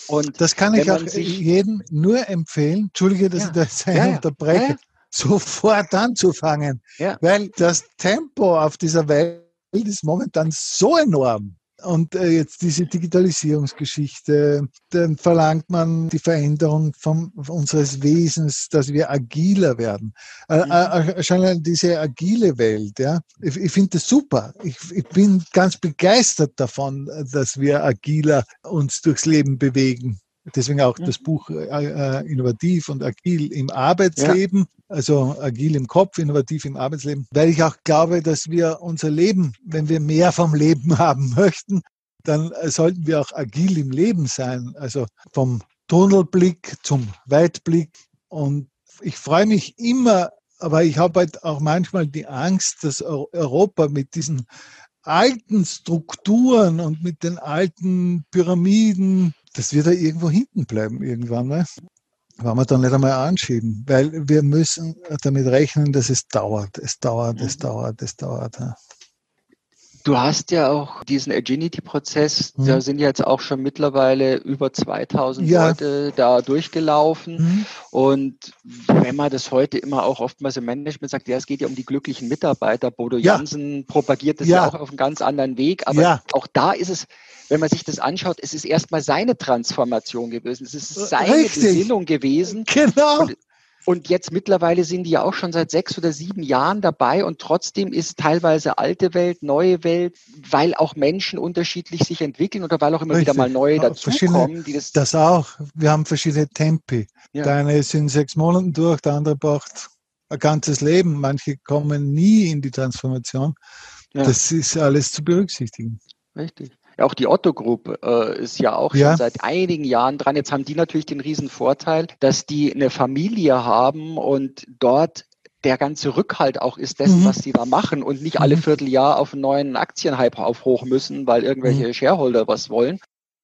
Und das kann ich auch jedem nur empfehlen. Entschuldige, dass ja. ich das ja, unterbreche. Ja. Sofort anzufangen. Weil das Tempo auf dieser Welt ist momentan so enorm. Und äh, jetzt diese Digitalisierungsgeschichte, dann verlangt man die Veränderung von, von unseres Wesens, dass wir agiler werden. Äh, mhm. äh, schon diese agile Welt, ja. Ich, ich finde das super. Ich, ich bin ganz begeistert davon, dass wir agiler uns durchs Leben bewegen. Deswegen auch das mhm. Buch äh, äh, Innovativ und Agil im Arbeitsleben, ja. also agil im Kopf, innovativ im Arbeitsleben, weil ich auch glaube, dass wir unser Leben, wenn wir mehr vom Leben haben möchten, dann äh, sollten wir auch agil im Leben sein, also vom Tunnelblick zum Weitblick. Und ich freue mich immer, aber ich habe halt auch manchmal die Angst, dass Europa mit diesen alten Strukturen und mit den alten Pyramiden, das wird da irgendwo hinten bleiben irgendwann mal. Wollen wir dann nicht einmal anschieben, weil wir müssen damit rechnen, dass es dauert, es dauert, es mhm. dauert, es dauert. Ja. Du hast ja auch diesen Agility-Prozess, mhm. da sind jetzt auch schon mittlerweile über 2000 ja. Leute da durchgelaufen. Mhm. Und wenn man das heute immer auch oftmals im Management sagt, ja, es geht ja um die glücklichen Mitarbeiter. Bodo ja. Jansen propagiert das ja. ja. auch auf einem ganz anderen Weg. Aber auch da ist es, wenn man sich das anschaut, es ist erstmal seine Transformation gewesen. Es ist seine Richtig. Besinnung gewesen. Genau. Und und jetzt mittlerweile sind die ja auch schon seit sechs oder sieben Jahren dabei und trotzdem ist teilweise alte Welt, neue Welt, weil auch Menschen unterschiedlich sich entwickeln oder weil auch immer Richtig. wieder mal neue dazukommen. Die das, das auch. Wir haben verschiedene Tempi. Ja. Der eine ist in sechs Monaten durch, der andere braucht ein ganzes Leben. Manche kommen nie in die Transformation. Ja. Das ist alles zu berücksichtigen. Richtig. Auch die Otto Group äh, ist ja auch ja. schon seit einigen Jahren dran. Jetzt haben die natürlich den riesen Vorteil, dass die eine Familie haben und dort der ganze Rückhalt auch ist dessen, mhm. was die da machen und nicht alle mhm. Vierteljahr auf einen neuen Aktienhype aufhoch müssen, weil irgendwelche mhm. Shareholder was wollen.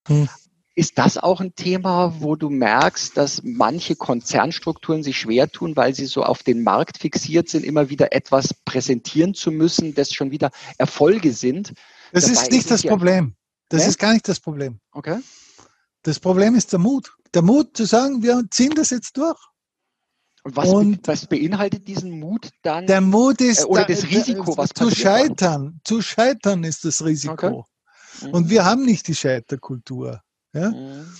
Mhm. Ist das auch ein Thema, wo du merkst, dass manche Konzernstrukturen sich schwer tun, weil sie so auf den Markt fixiert sind, immer wieder etwas präsentieren zu müssen, das schon wieder Erfolge sind? Das Dabei ist nicht das Problem. Das ne? ist gar nicht das Problem. Okay. Das Problem ist der Mut. Der Mut zu sagen, wir ziehen das jetzt durch. Und was, und was beinhaltet diesen Mut dann? Der Mut ist äh, oder das Risiko, was zu scheitern. Zu scheitern ist das Risiko. Okay. Mhm. Und wir haben nicht die Scheiterkultur. Ja? Mhm.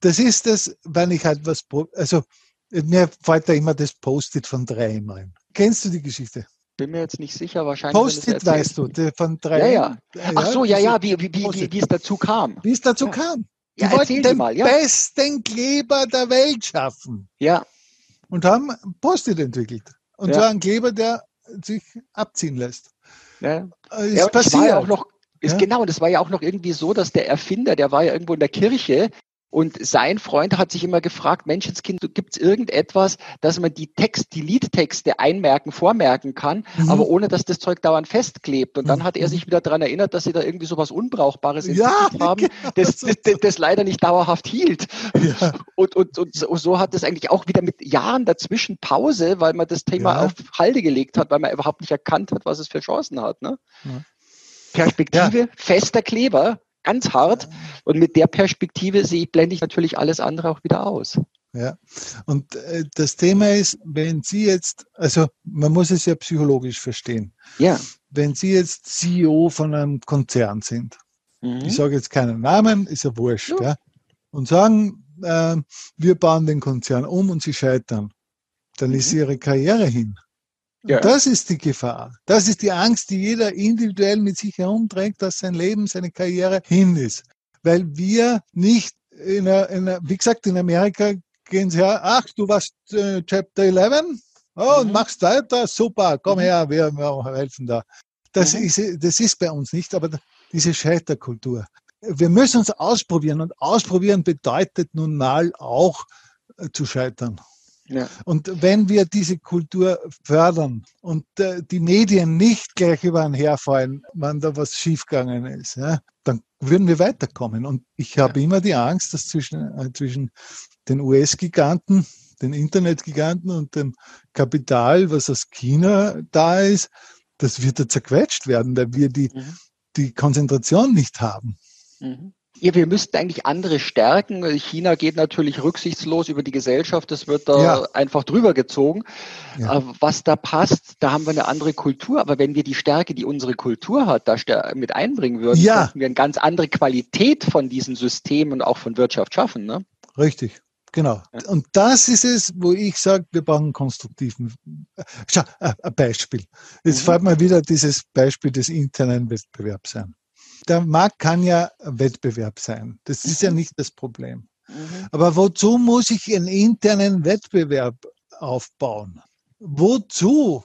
Das ist das, wenn ich halt was, also mir fällt da immer das Post-it von drei ein. Kennst du die Geschichte? Bin mir jetzt nicht sicher, wahrscheinlich. Post-it weißt du, von drei. Ja, ja. Ach so, ja, ja, wie, wie, wie, wie es dazu kam. Wie es dazu ja. kam. Die ja, wollten den mal, ja. besten Kleber der Welt schaffen. Ja. Und haben Post-it entwickelt. Und zwar ein Kleber, der sich abziehen lässt. Ja. Äh, ist ja, passiert. War ja auch noch Ist ja? Genau, und es war ja auch noch irgendwie so, dass der Erfinder, der war ja irgendwo in der Kirche und sein Freund hat sich immer gefragt, Menschenskind, gibt es irgendetwas, dass man die Text, die Liedtexte einmerken, vormerken kann, mhm. aber ohne dass das Zeug dauernd festklebt. Und dann mhm. hat er sich wieder daran erinnert, dass sie da irgendwie so was Unbrauchbares ja, haben, genau. das, das, das, das, leider nicht dauerhaft hielt. Ja. Und, und, und so hat es eigentlich auch wieder mit Jahren dazwischen Pause, weil man das Thema ja. auf Halde gelegt hat, weil man überhaupt nicht erkannt hat, was es für Chancen hat. Ne? Perspektive, fester Kleber, ganz hart. Und mit der Perspektive sehe, blende ich natürlich alles andere auch wieder aus. Ja, und äh, das Thema ist, wenn Sie jetzt, also man muss es ja psychologisch verstehen. Ja. Wenn Sie jetzt CEO von einem Konzern sind, mhm. ich sage jetzt keinen Namen, ist ja wurscht, ja. ja und sagen, äh, wir bauen den Konzern um und Sie scheitern, dann mhm. ist Ihre Karriere hin. Ja. Das ist die Gefahr. Das ist die Angst, die jeder individuell mit sich herumträgt, dass sein Leben, seine Karriere hin ist. Weil wir nicht in einer, in einer wie gesagt, in Amerika gehen sie her, ach, du warst äh, Chapter 11 oh, und mhm. machst weiter, super, komm mhm. her, wir, wir, helfen da. Das, mhm. ist, das ist bei uns nicht, aber diese Scheiterkultur. Wir müssen uns ausprobieren und ausprobieren bedeutet nun mal auch äh, zu scheitern. Ja. Und wenn wir diese Kultur fördern und äh, die Medien nicht gleich über einen herfallen, wenn da was schiefgegangen ist, ja, dann würden wir weiterkommen. Und ich habe ja. immer die Angst, dass zwischen, äh, zwischen den US-Giganten, den Internetgiganten und dem Kapital, was aus China da ist, das wird da zerquetscht werden, weil wir die, mhm. die Konzentration nicht haben. Mhm. Ja, wir müssten eigentlich andere stärken. China geht natürlich rücksichtslos über die Gesellschaft. Das wird da ja. einfach drüber gezogen. Ja. Äh, was da passt, da haben wir eine andere Kultur. Aber wenn wir die Stärke, die unsere Kultur hat, da mit einbringen würden, ja. könnten wir eine ganz andere Qualität von diesen Systemen und auch von Wirtschaft schaffen. Ne? Richtig. Genau. Und das ist es, wo ich sage, wir brauchen einen konstruktiven. Schau, ein Beispiel. Jetzt mhm. fällt mir wieder dieses Beispiel des internen Wettbewerbs ein der Markt kann ja Wettbewerb sein. Das ist ja mhm. nicht das Problem. Mhm. Aber wozu muss ich einen internen Wettbewerb aufbauen? Wozu?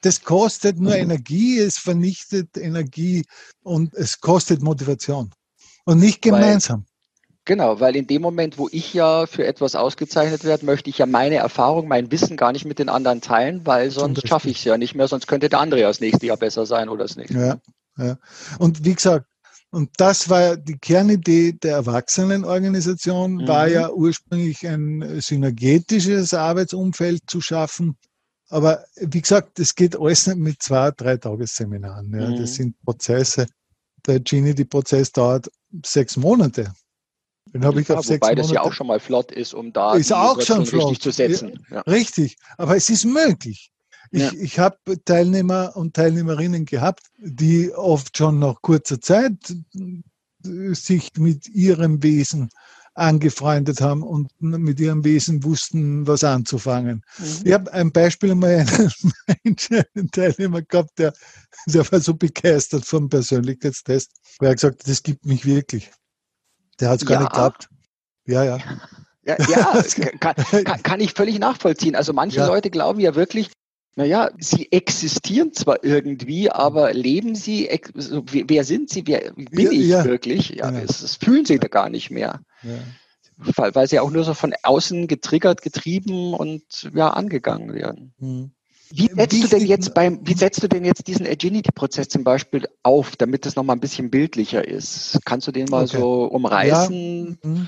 Das kostet nur mhm. Energie, es vernichtet Energie und es kostet Motivation. Und nicht gemeinsam. Weil, genau, weil in dem Moment, wo ich ja für etwas ausgezeichnet werde, möchte ich ja meine Erfahrung, mein Wissen gar nicht mit den anderen teilen, weil sonst schaffe ich es ja nicht mehr, sonst könnte der andere ja das nächste Jahr besser sein oder das nächste. Ja, ja. Und wie gesagt, und das war die Kernidee der Erwachsenenorganisation, mhm. war ja ursprünglich ein synergetisches Arbeitsumfeld zu schaffen. Aber wie gesagt, das geht alles nicht mit zwei, drei Tagesseminaren. Ja. Mhm. Das sind Prozesse. Der Genie-Prozess dauert sechs Monate. Den habe ich ja, auf sechs wobei Monate. das ja auch schon mal flott ist, um da ist auch schon flott. richtig zu setzen. Ja, Richtig, aber es ist möglich. Ich, ja. ich habe Teilnehmer und Teilnehmerinnen gehabt, die oft schon nach kurzer Zeit sich mit ihrem Wesen angefreundet haben und mit ihrem Wesen wussten, was anzufangen. Mhm. Ich habe ein Beispiel einmal einen, einen Teilnehmer gehabt, der, der war so begeistert vom Persönlichkeitstest, weil er gesagt hat, das gibt mich wirklich. Der hat es gar ja. nicht gehabt. Ja, ja. Ja, ja kann, kann, kann, ich völlig nachvollziehen. Also manche ja. Leute glauben ja wirklich, naja, sie existieren zwar irgendwie, aber leben sie, wer sind sie, wer bin ja, ich ja. wirklich? Ja, ja. Das, das, fühlen sie da gar nicht mehr. Weil, weil sie auch nur so von außen getriggert, getrieben und ja, angegangen werden. Hm. Wie setzt du denn jetzt beim, wie setzt du denn jetzt diesen Agility-Prozess zum Beispiel auf, damit es nochmal ein bisschen bildlicher ist? Kannst du den mal okay. so umreißen? Hm.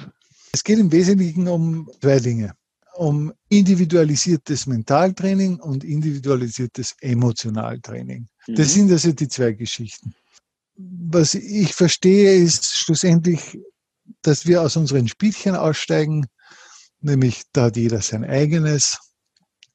Es geht im Wesentlichen um zwei Dinge um individualisiertes Mentaltraining und individualisiertes Emotionaltraining. Mhm. Das sind also die zwei Geschichten. Was ich verstehe, ist schlussendlich, dass wir aus unseren Spielchen aussteigen, nämlich da hat jeder sein eigenes.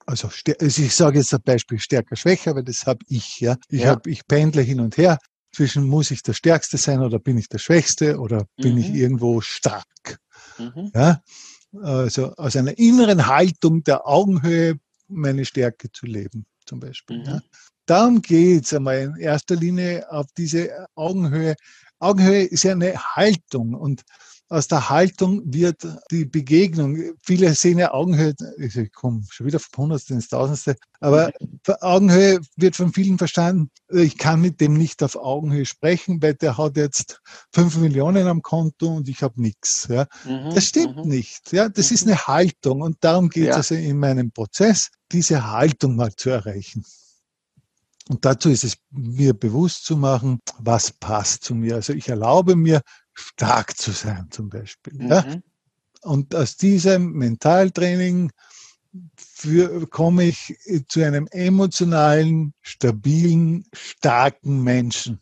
Also, also ich sage jetzt ein Beispiel stärker, schwächer, weil das habe ich. Ja, ich ja. habe, ich pendle hin und her zwischen muss ich der Stärkste sein oder bin ich der Schwächste oder bin mhm. ich irgendwo stark. Mhm. Ja, also aus einer inneren Haltung der Augenhöhe meine Stärke zu leben, zum Beispiel. Mhm. Ja. darum geht es einmal in erster Linie auf diese Augenhöhe. Augenhöhe ist ja eine Haltung und aus der Haltung wird die Begegnung. Viele sehen ja Augenhöhe, ich komme schon wieder vom Hundertste ins Tausendste, aber Augenhöhe wird von vielen verstanden, ich kann mit dem nicht auf Augenhöhe sprechen, weil der hat jetzt fünf Millionen am Konto und ich habe nichts. Ja. Mhm, das stimmt mhm. nicht. Ja. Das mhm. ist eine Haltung und darum geht es ja. also in meinem Prozess, diese Haltung mal zu erreichen. Und dazu ist es mir bewusst zu machen, was passt zu mir. Also ich erlaube mir, stark zu sein zum Beispiel. Mhm. Ja? Und aus diesem Mentaltraining für, komme ich zu einem emotionalen, stabilen, starken Menschen,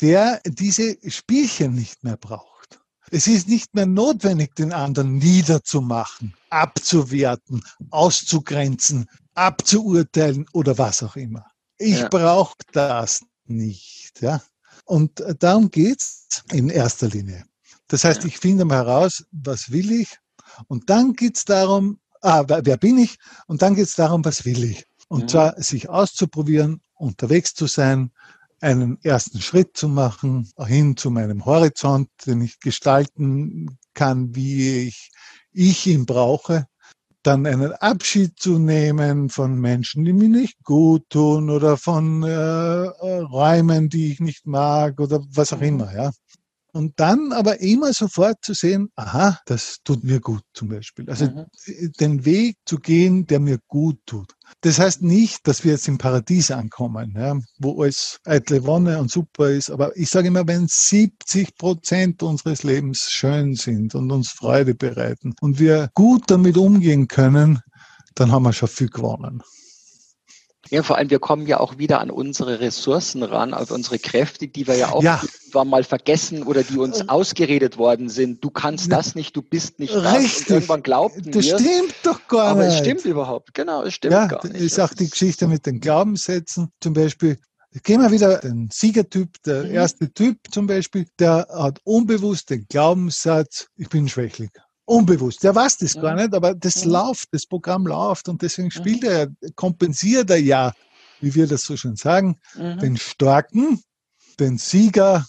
der diese Spielchen nicht mehr braucht. Es ist nicht mehr notwendig, den anderen niederzumachen, abzuwerten, auszugrenzen, abzuurteilen oder was auch immer. Ich ja. brauche das nicht. Ja? Und darum geht's in erster Linie. Das heißt, ich finde mal heraus, was will ich? Und dann geht's darum, ah, wer bin ich? Und dann geht's darum, was will ich? Und ja. zwar sich auszuprobieren, unterwegs zu sein, einen ersten Schritt zu machen, hin zu meinem Horizont, den ich gestalten kann, wie ich, ich ihn brauche dann einen Abschied zu nehmen von Menschen, die mir nicht gut tun oder von äh, äh Räumen, die ich nicht mag oder was auch mhm. immer, ja. Und dann aber immer sofort zu sehen, aha, das tut mir gut zum Beispiel. Also mhm. den Weg zu gehen, der mir gut tut. Das heißt nicht, dass wir jetzt im Paradies ankommen, ja, wo alles eitle Wonne und super ist. Aber ich sage immer, wenn 70 Prozent unseres Lebens schön sind und uns Freude bereiten und wir gut damit umgehen können, dann haben wir schon viel gewonnen. Ja, vor allem, wir kommen ja auch wieder an unsere Ressourcen ran, auf unsere Kräfte, die wir ja auch ja. irgendwann mal vergessen oder die uns ähm. ausgeredet worden sind. Du kannst das nicht, du bist nicht das. Richtig. Und irgendwann glaubten das wir. Das stimmt doch gar aber nicht. Aber es stimmt überhaupt, genau, es stimmt ja, gar nicht. Ist auch die Geschichte mit den Glaubenssätzen. Zum Beispiel, gehen wir wieder den Siegertyp, der mhm. erste Typ zum Beispiel, der hat unbewusst den Glaubenssatz, ich bin schwächlich unbewusst. Der weiß das ja. gar nicht, aber das ja. läuft, das Programm läuft und deswegen spielt ja. er, kompensiert er ja, wie wir das so schön sagen, mhm. den Starken, den Sieger,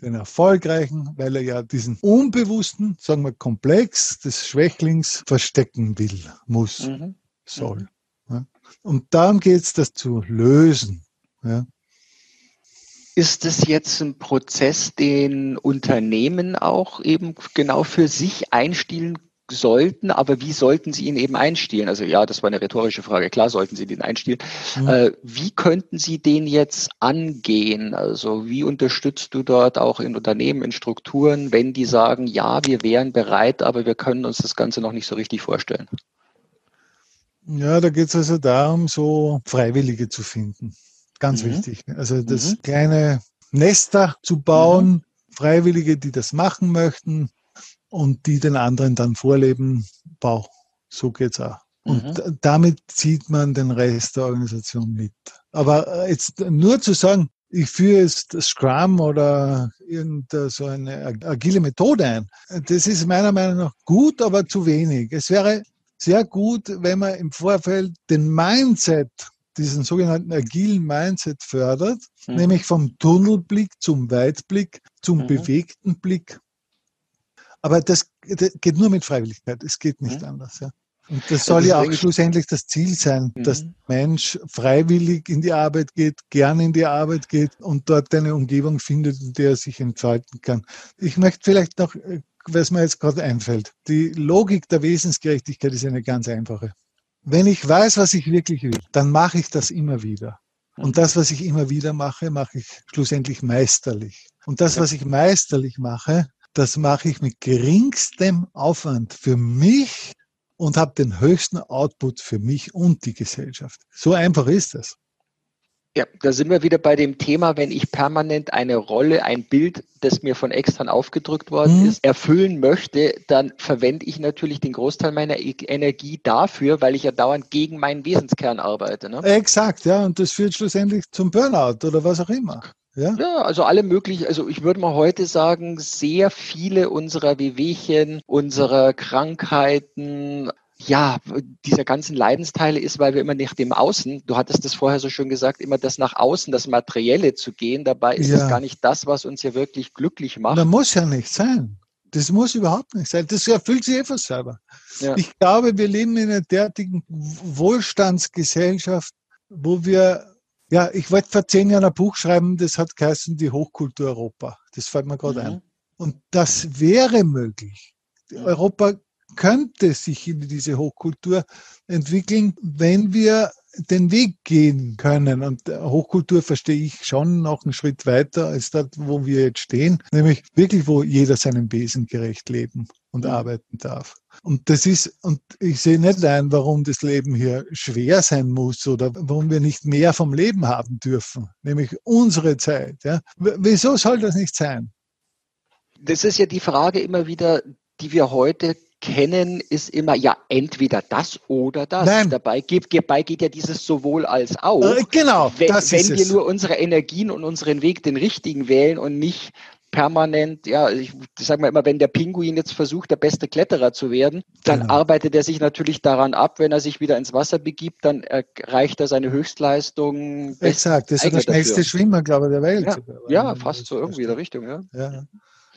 den Erfolgreichen, weil er ja diesen unbewussten, sagen wir Komplex des Schwächlings verstecken will, muss, mhm. soll. Mhm. Und darum geht es, das zu lösen. Ja. Ist es jetzt ein Prozess, den Unternehmen auch eben genau für sich einstielen sollten, aber wie sollten sie ihn eben einstielen? Also ja, das war eine rhetorische Frage. Klar sollten sie den einstielen. Mhm. Äh, wie könnten sie den jetzt angehen? Also wie unterstützt du dort auch in Unternehmen, in Strukturen, wenn die sagen, ja, wir wären bereit, aber wir können uns das Ganze noch nicht so richtig vorstellen? Ja, da geht es also darum, so Freiwillige zu finden. Ganz mhm. wichtig. Also das mhm. kleine Nester zu bauen, mhm. Freiwillige, die das machen möchten und die den anderen dann vorleben, wow, so geht's auch. Und mhm. damit zieht man den Rest der Organisation mit. Aber äh, jetzt nur zu sagen, ich führe jetzt Scrum oder irgendeine so eine agile Methode ein, das ist meiner Meinung nach gut, aber zu wenig. Es wäre sehr gut, wenn man im Vorfeld den Mindset diesen sogenannten agilen Mindset fördert, mhm. nämlich vom Tunnelblick zum Weitblick, zum mhm. bewegten Blick. Aber das, das, geht nur mit Freiwilligkeit, es geht nicht mhm. anders. Ja. Und das soll ja, auch schlussendlich das Ziel sein, mhm. dass der Mensch freiwillig in die Arbeit geht, gern in die Arbeit geht und dort eine Umgebung findet, in der er sich entfalten kann. Ich möchte vielleicht noch, äh, was mir jetzt gerade einfällt, die Logik der Wesensgerechtigkeit ist eine ganz einfache. Wenn ich weiß, was ich wirklich will, dann mache ich das immer wieder. Und das, was ich immer wieder mache, mache ich schlussendlich meisterlich. Und das, was ich meisterlich mache, das mache ich mit geringstem Aufwand für mich und habe den höchsten Output für mich und die Gesellschaft. So einfach ist das. Ja, da sind wir wieder bei dem Thema, wenn ich permanent eine Rolle, ein Bild, das mir von extern aufgedrückt worden mhm. ist, erfüllen möchte, dann verwende ich natürlich den Großteil meiner e Energie dafür, weil ich ja dauernd gegen meinen Wesenskern arbeite. Ne? Exakt, ja, und das führt schlussendlich zum Burnout oder was auch immer. Ja? ja, also alle möglichen, also ich würde mal heute sagen, sehr viele unserer Wehwehchen, unserer Krankheiten, ja, dieser ganzen Leidensteile ist, weil wir immer nach dem Außen, du hattest es vorher so schön gesagt, immer das nach außen, das Materielle zu gehen. Dabei ist es gar nicht das, was uns ja wirklich glücklich macht. Das muss ja nicht sein. Das muss überhaupt nicht sein. Das erfüllt sich einfach selber. Ja. Ich glaube, wir leben in einer derartigen Wohlstandsgesellschaft, wo wir, ja, ich wollte vor zehn Jahren ein Buch schreiben, das hat geheißen Die Hochkultur Europa. Das fällt mir gerade mhm. ein. Und das wäre möglich. Europa könnte sich in diese Hochkultur entwickeln, wenn wir den Weg gehen können. Und Hochkultur verstehe ich schon noch einen Schritt weiter als dort, wo wir jetzt stehen, nämlich wirklich, wo jeder seinem Wesen gerecht leben und mhm. arbeiten darf. Und das ist, und ich sehe nicht ein, warum das Leben hier schwer sein muss oder warum wir nicht mehr vom Leben haben dürfen, nämlich unsere Zeit. Ja. Wieso soll das nicht sein? Das ist ja die Frage immer wieder, die wir heute kennen, ist immer ja entweder das oder das. Nein. Dabei, geht, dabei geht ja dieses sowohl als auch. Äh, genau. Wenn, wenn wir es. nur unsere Energien und unseren Weg den richtigen wählen und nicht permanent, ja, ich sage mal immer, wenn der Pinguin jetzt versucht, der beste Kletterer zu werden, dann genau. arbeitet er sich natürlich daran ab, wenn er sich wieder ins Wasser begibt, dann erreicht er seine Höchstleistung. Exakt, das ist der schnellste dafür. Schwimmer, glaube ich, der Welt. Ja, ja fast so irgendwie in der Richtung, ja. ja.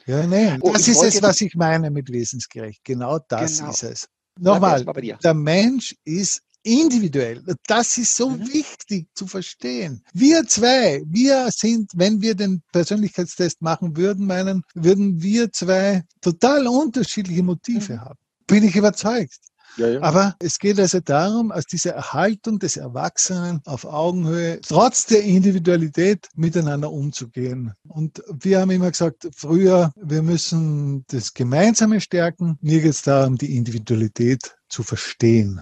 Ja, nein, oh, das ist es, was ich meine mit wesensgerecht. Genau das genau. ist es. Nochmal, der Mensch ist individuell. Das ist so mhm. wichtig zu verstehen. Wir zwei, wir sind, wenn wir den Persönlichkeitstest machen würden, meinen, würden wir zwei total unterschiedliche Motive mhm. haben. Bin ich überzeugt. Ja, ja. Aber es geht also darum, aus dieser Erhaltung des Erwachsenen auf Augenhöhe, trotz der Individualität miteinander umzugehen. Und wir haben immer gesagt, früher, wir müssen das Gemeinsame stärken. Mir geht es darum, die Individualität zu verstehen.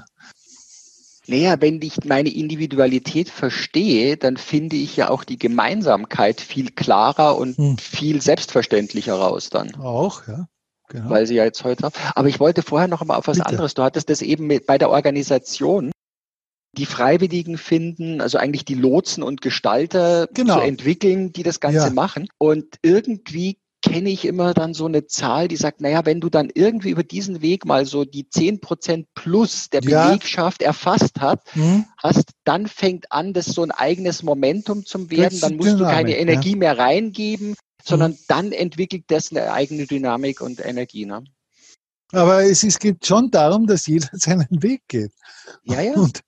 Naja, wenn ich meine Individualität verstehe, dann finde ich ja auch die Gemeinsamkeit viel klarer und hm. viel selbstverständlicher raus dann. Auch, ja. Genau. Weil sie ja jetzt heute haben. Aber ich wollte vorher noch mal auf was Bitte. anderes. Du hattest das eben mit, bei der Organisation die Freiwilligen finden, also eigentlich die Lotsen und Gestalter genau. zu entwickeln, die das Ganze ja. machen. Und irgendwie kenne ich immer dann so eine Zahl, die sagt, naja, wenn du dann irgendwie über diesen Weg mal so die zehn Prozent plus der ja. Belegschaft erfasst hat, mhm. hast, dann fängt an, das so ein eigenes Momentum zu werden, dann musst Dynamik, du keine Energie ja. mehr reingeben, sondern mhm. dann entwickelt das eine eigene Dynamik und Energie. Ne? Aber es, es geht schon darum, dass jeder seinen Weg geht. Ja, ja. Und,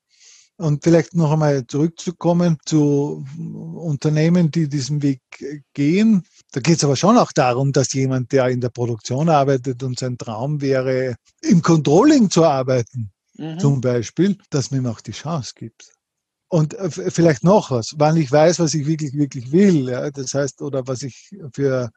und vielleicht noch einmal zurückzukommen zu Unternehmen, die diesen Weg gehen. Da geht es aber schon auch darum, dass jemand, der in der Produktion arbeitet und sein Traum wäre, im Controlling zu arbeiten, mhm. zum Beispiel, dass man ihm auch die Chance gibt. Und äh, vielleicht noch was, wann ich weiß, was ich wirklich, wirklich will. Ja, das heißt, oder was ich für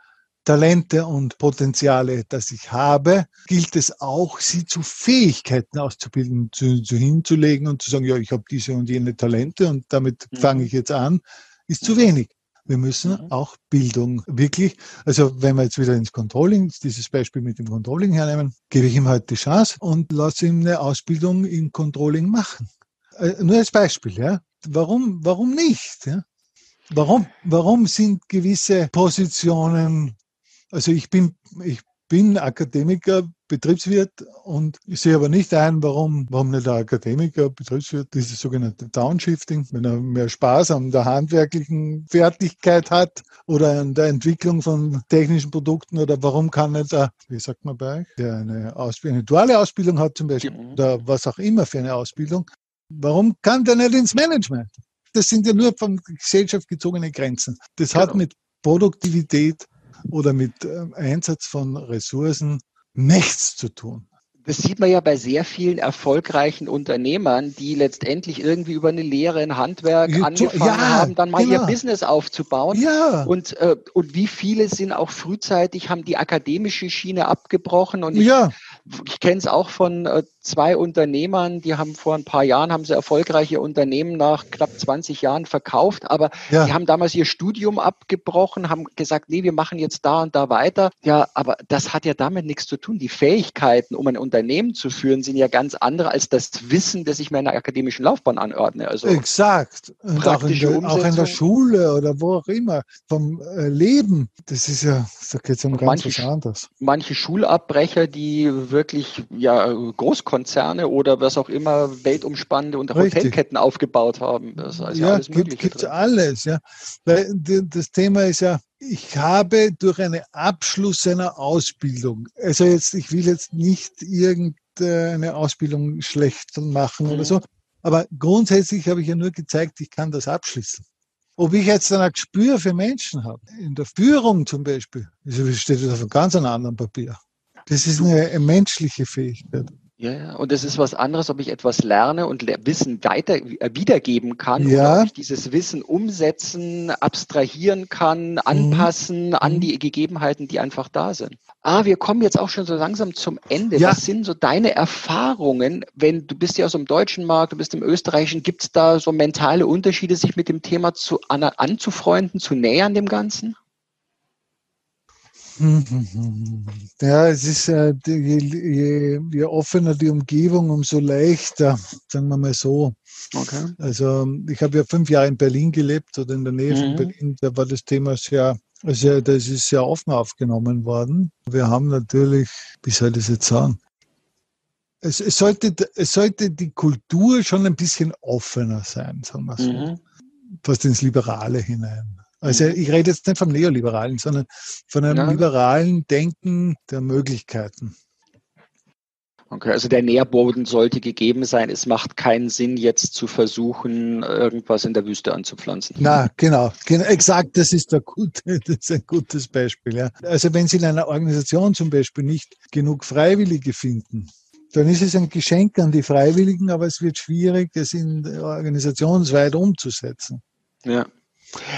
Talente und Potenziale, das ich habe, gilt es auch, sie zu Fähigkeiten auszubilden, zu, zu hinzulegen und zu sagen, ja, ich habe diese und jene Talente und damit mhm. fange ich jetzt an, ist zu wenig. Wir müssen mhm. auch Bildung wirklich, also wenn wir jetzt wieder ins Controlling, dieses Beispiel mit dem Controlling hernehmen, gebe ich ihm halt die Chance und lasse ihm eine Ausbildung im Controlling machen. Äh, nur als Beispiel, ja. Warum, warum nicht? Ja? Warum, warum sind gewisse Positionen, also ich bin, ich bin Akademiker, Betriebswirt und ich sehe aber nicht ein, warum, warum nicht der Akademiker, Betriebswirt, dieses sogenannte Downshifting, wenn er mehr Spaß an der handwerklichen Fertigkeit hat oder an der Entwicklung von technischen Produkten oder warum kann nicht der, wie sagt man bei euch, der eine, Ausbildung, eine duale Ausbildung hat zum Beispiel oder was auch immer für eine Ausbildung, Warum kann der nicht ins Management? Das sind ja nur von Gesellschaft gezogene Grenzen. Das genau. hat mit Produktivität oder mit äh, Einsatz von Ressourcen nichts zu tun. Das sieht man ja bei sehr vielen erfolgreichen Unternehmern, die letztendlich irgendwie über eine Lehre in Handwerk angefangen ja, haben, dann mal genau. ihr Business aufzubauen. Ja. Und, äh, und wie viele sind auch frühzeitig, haben die akademische Schiene abgebrochen. Und ich, ja. Ich kenne es auch von äh, zwei Unternehmern, die haben vor ein paar Jahren, haben sie erfolgreiche Unternehmen nach knapp 20 Jahren verkauft, aber ja. die haben damals ihr Studium abgebrochen, haben gesagt, nee, wir machen jetzt da und da weiter. Ja, aber das hat ja damit nichts zu tun. Die Fähigkeiten, um ein Unternehmen zu führen, sind ja ganz andere als das Wissen, das ich meiner akademischen Laufbahn anordne. Also Exakt. Und auch in, der, auch in, der, Schule oder wo auch immer, vom äh, Leben. Das ist ja, da geht es um ganz manche, was anderes. Manche Schulabbrecher, die wirklich ja, Großkonzerne oder was auch immer weltumspannende und Hotelketten aufgebaut haben. Das heißt ja, ja alles gibt, gibt's alles, ja. Weil das Thema ist ja, ich habe durch einen Abschluss einer Ausbildung, also jetzt, ich will jetzt nicht irgendeine Ausbildung schlecht machen mhm. oder so, aber grundsätzlich habe ich ja nur gezeigt, ich kann das abschließen. Ob ich jetzt dann ein Gespür für Menschen habe, in der Führung zum Beispiel, das steht auf einem ganz anderen Papier. Das ist eine menschliche Fähigkeit. Ja, ja, und es ist was anderes, ob ich etwas lerne und Wissen weiter äh, wiedergeben kann ja. oder ob ich dieses Wissen umsetzen, abstrahieren kann, mhm. anpassen mhm. an die Gegebenheiten, die einfach da sind. Ah, wir kommen jetzt auch schon so langsam zum Ende. Ja. Was sind so deine Erfahrungen, wenn du bist ja aus dem deutschen Markt, du bist im österreichischen, gibt es da so mentale Unterschiede, sich mit dem Thema zu, an, anzufreunden, zu nähern dem Ganzen? Ja, es ist, äh, je, je, je, offener die Umgebung, umso leichter, sagen wir mal so. Okay. Also ich habe ja fünf Jahre in Berlin gelebt oder in der Nähe mhm. von Berlin. Da war das Thema sehr, also das ist sehr offen aufgenommen worden. Wir haben natürlich, wie soll ich das jetzt sagen? Es, es, sollte, es sollte die Kultur schon ein bisschen offener sein, sagen wir so. Mhm. Fast ins Liberale hinein. Also ich rede jetzt nicht vom Neoliberalen, sondern von einem ja. liberalen Denken der Möglichkeiten. Okay, also der Nährboden sollte gegeben sein. Es macht keinen Sinn, jetzt zu versuchen, irgendwas in der Wüste anzupflanzen. Na, genau, genau exakt, das ist, gute, das ist ein gutes Beispiel. Ja. Also wenn Sie in einer Organisation zum Beispiel nicht genug Freiwillige finden, dann ist es ein Geschenk an die Freiwilligen, aber es wird schwierig, es in organisationsweit umzusetzen. Ja.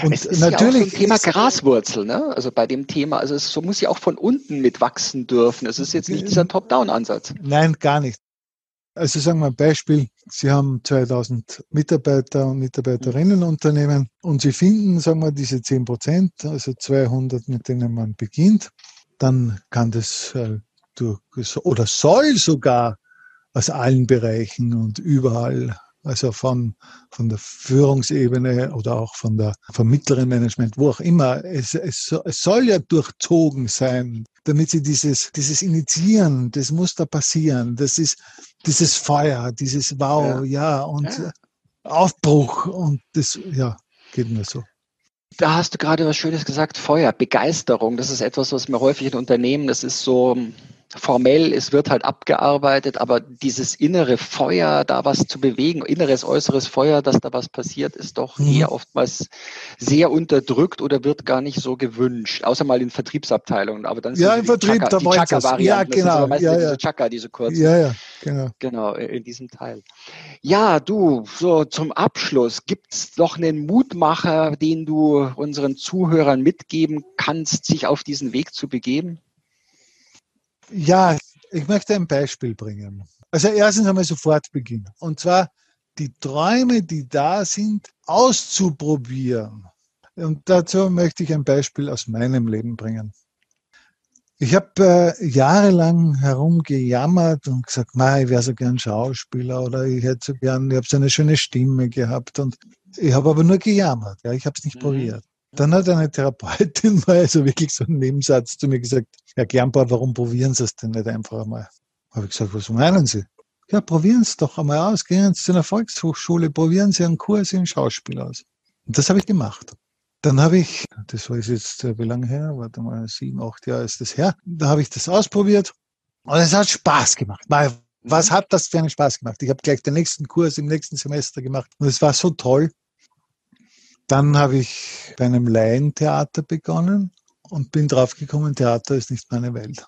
Und es ist natürlich ja auch so ein Thema Graswurzel, ne? Also bei dem Thema, also es so muss ja auch von unten mitwachsen dürfen. Es ist jetzt nicht dieser Top-Down-Ansatz. Nein, gar nicht. Also sagen wir ein Beispiel. Sie haben 2000 Mitarbeiter und Mitarbeiterinnen Unternehmen und Sie finden, sagen wir, diese 10 Prozent, also 200, mit denen man beginnt. Dann kann das äh, durch, oder soll sogar aus allen Bereichen und überall also von, von der Führungsebene oder auch von der, vom mittleren Management, wo auch immer. Es, es, es soll ja durchzogen sein, damit sie dieses, dieses Initiieren, das muss da passieren. Das ist dieses Feuer, dieses Wow, ja, ja und ja. Aufbruch und das, ja, geht mir so. Da hast du gerade was Schönes gesagt, Feuer, Begeisterung. Das ist etwas, was mir häufig in Unternehmen, das ist so, formell, es wird halt abgearbeitet, aber dieses innere Feuer, da was zu bewegen, inneres, äußeres Feuer, dass da was passiert, ist doch mhm. eher oftmals sehr unterdrückt oder wird gar nicht so gewünscht, außer mal in Vertriebsabteilungen. Aber dann ja, im Vertrieb, Chaka, da die Chaka-Varianten. Ja, genau. Das ja, ja. diese Chaka, diese kurzen. Ja, ja, genau. Genau, in diesem Teil. Ja, du, so zum Abschluss, gibt's doch einen Mutmacher, den du unseren Zuhörern mitgeben kannst, sich auf diesen Weg zu begeben? Ja, ich möchte ein Beispiel bringen. Also erstens einmal sofort beginnen. Und zwar die Träume, die da sind, auszuprobieren. Und dazu möchte ich ein Beispiel aus meinem Leben bringen. Ich habe äh, jahrelang herumgejammert und gesagt, ich wäre so gern Schauspieler oder ich hätte so gern, ich habe so eine schöne Stimme gehabt und ich habe aber nur gejammert, ja, ich habe es nicht mhm. probiert. Dann hat eine Therapeutin mal so wirklich so einen Nebensatz zu mir gesagt, Herr Gernbauer, warum probieren Sie es denn nicht einfach einmal? Habe ich gesagt, was meinen Sie? Ja, probieren Sie es doch einmal aus. Gehen Sie zu einer Volkshochschule, probieren Sie einen Kurs in Schauspiel aus. Und das habe ich gemacht. Dann habe ich, das war jetzt, äh, wie lange her? Warte mal, sieben, acht Jahre ist das her. Da habe ich das ausprobiert und es hat Spaß gemacht. Was hat das für einen Spaß gemacht? Ich habe gleich den nächsten Kurs im nächsten Semester gemacht und es war so toll. Dann habe ich bei einem Laientheater begonnen und bin draufgekommen, Theater ist nicht meine Welt.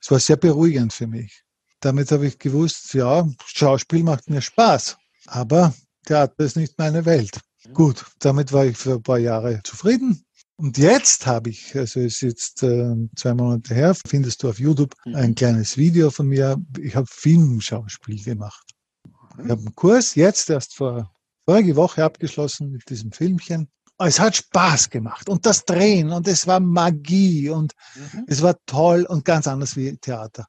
Es war sehr beruhigend für mich. Damit habe ich gewusst, ja, Schauspiel macht mir Spaß, aber Theater ist nicht meine Welt. Gut, damit war ich für ein paar Jahre zufrieden. Und jetzt habe ich, also es ist jetzt äh, zwei Monate her, findest du auf YouTube mhm. ein kleines Video von mir. Ich habe Filmschauspiel gemacht. Ich habe einen Kurs jetzt erst vor vorige Woche abgeschlossen mit diesem Filmchen. Es hat Spaß gemacht und das Drehen und es war Magie und mhm. es war toll und ganz anders wie Theater.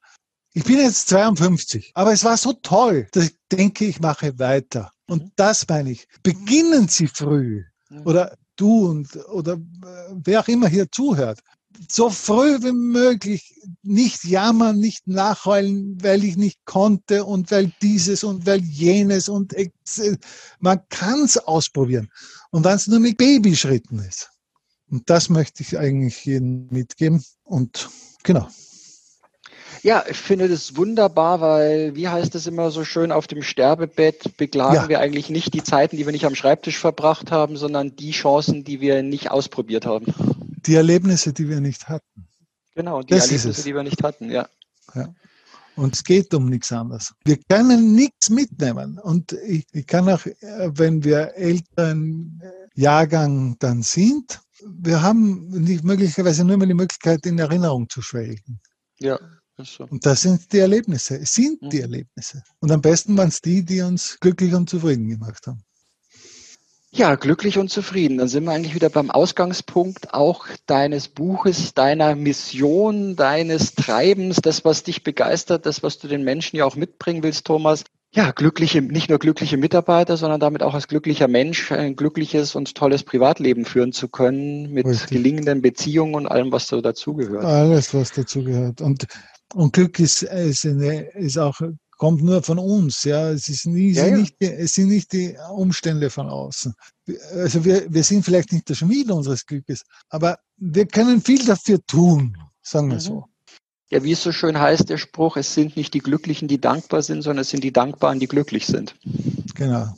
Ich bin jetzt 52, aber es war so toll, dass ich denke, ich mache weiter. Und mhm. das meine ich. Beginnen Sie früh mhm. oder du und oder äh, wer auch immer hier zuhört. So früh wie möglich nicht jammern, nicht nachheulen, weil ich nicht konnte und weil dieses und weil jenes und man kann es ausprobieren. Und wenn es nur mit Babyschritten ist. Und das möchte ich eigentlich jedem mitgeben. Und genau. Ja, ich finde das wunderbar, weil, wie heißt es immer so schön, auf dem Sterbebett beklagen ja. wir eigentlich nicht die Zeiten, die wir nicht am Schreibtisch verbracht haben, sondern die Chancen, die wir nicht ausprobiert haben. Die Erlebnisse, die wir nicht hatten. Genau, die das Erlebnisse, die wir nicht hatten, ja. ja. Und es geht um nichts anderes. Wir können nichts mitnehmen. Und ich, ich kann auch, wenn wir älteren Jahrgang dann sind, wir haben nicht möglicherweise nur mehr die Möglichkeit, in Erinnerung zu schwelgen. Ja. So. Und das sind die Erlebnisse. Es sind mhm. die Erlebnisse. Und am besten waren es die, die uns glücklich und zufrieden gemacht haben. Ja, glücklich und zufrieden. Dann sind wir eigentlich wieder beim Ausgangspunkt auch deines Buches, deiner Mission, deines Treibens, das, was dich begeistert, das, was du den Menschen ja auch mitbringen willst, Thomas ja, glückliche, nicht nur glückliche Mitarbeiter, sondern damit auch als glücklicher Mensch ein glückliches und tolles Privatleben führen zu können mit Richtig. gelingenden Beziehungen und allem, was so dazugehört. Alles, was dazugehört. Und, und Glück ist, ist, eine, ist auch, kommt nur von uns, ja. Es ist nie, ja, ja. Nicht, es sind nicht die Umstände von außen. Also wir, wir sind vielleicht nicht der Schmied unseres Glückes, aber wir können viel dafür tun, sagen wir mhm. so. Ja, wie es so schön heißt, der Spruch, es sind nicht die Glücklichen, die dankbar sind, sondern es sind die Dankbaren, die glücklich sind. Genau.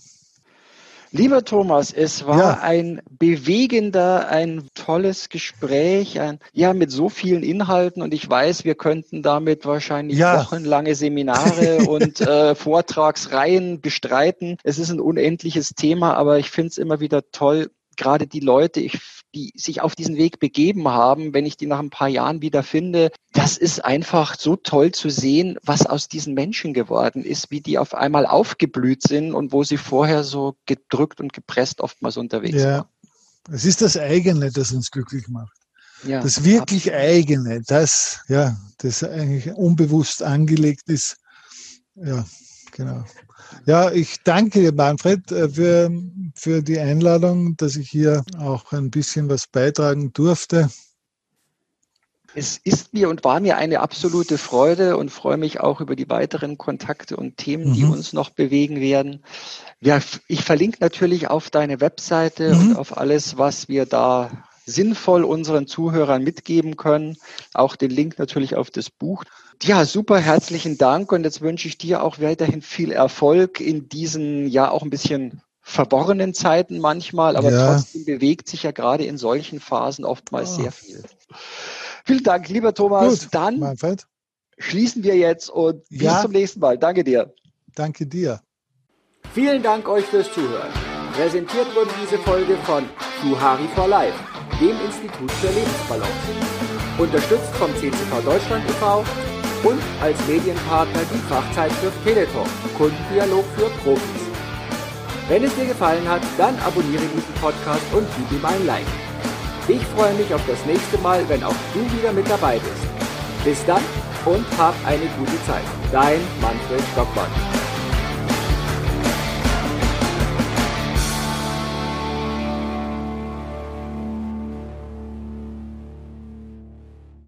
Lieber Thomas, es war ja. ein bewegender, ein tolles Gespräch, ein, ja, mit so vielen Inhalten und ich weiß, wir könnten damit wahrscheinlich ja. wochenlange Seminare und äh, Vortragsreihen bestreiten. Es ist ein unendliches Thema, aber ich finde es immer wieder toll, gerade die Leute, ich, die sich auf diesen Weg begeben haben, wenn ich die nach ein paar Jahren wieder finde, das ist einfach so toll zu sehen, was aus diesen Menschen geworden ist, wie die auf einmal aufgeblüht sind und wo sie vorher so gedrückt und gepresst oftmals unterwegs ja. waren. Es ist das eigene, das uns glücklich macht. Ja, das wirklich absolut. eigene, das, ja, das eigentlich unbewusst angelegt ist. Ja, genau. Ja, ich danke dir, Manfred, äh, für, für die Einladung, dass ich hier auch ein bisschen was beitragen durfte. Es ist mir und war mir eine absolute Freude und freue mich auch über die weiteren Kontakte und Themen, die mhm. uns noch bewegen werden. Ja, ich verlinke natürlich auf deine Webseite mhm. und auf alles, was wir da sinnvoll unseren Zuhörern mitgeben können. Auch den Link natürlich auf das Buch. Ja, super herzlichen Dank und jetzt wünsche ich dir auch weiterhin viel Erfolg in diesen ja auch ein bisschen verworrenen Zeiten manchmal, aber ja. trotzdem bewegt sich ja gerade in solchen Phasen oftmals oh. sehr viel. Vielen Dank, lieber Thomas. Gut, Dann Manfred. schließen wir jetzt und ja. bis zum nächsten Mal. Danke dir. Danke dir. Vielen Dank euch fürs Zuhören. Präsentiert wurde diese Folge von Suhari for Life, dem Institut für Lebensbalance. Unterstützt vom CCV Deutschland e.V und als Medienpartner die Fachzeitschrift Teletalk, Kundendialog für Profis. Wenn es dir gefallen hat, dann abonniere diesen Podcast und gib ihm ein Like. Ich freue mich auf das nächste Mal, wenn auch du wieder mit dabei bist. Bis dann und hab eine gute Zeit. Dein Manfred Stockmann.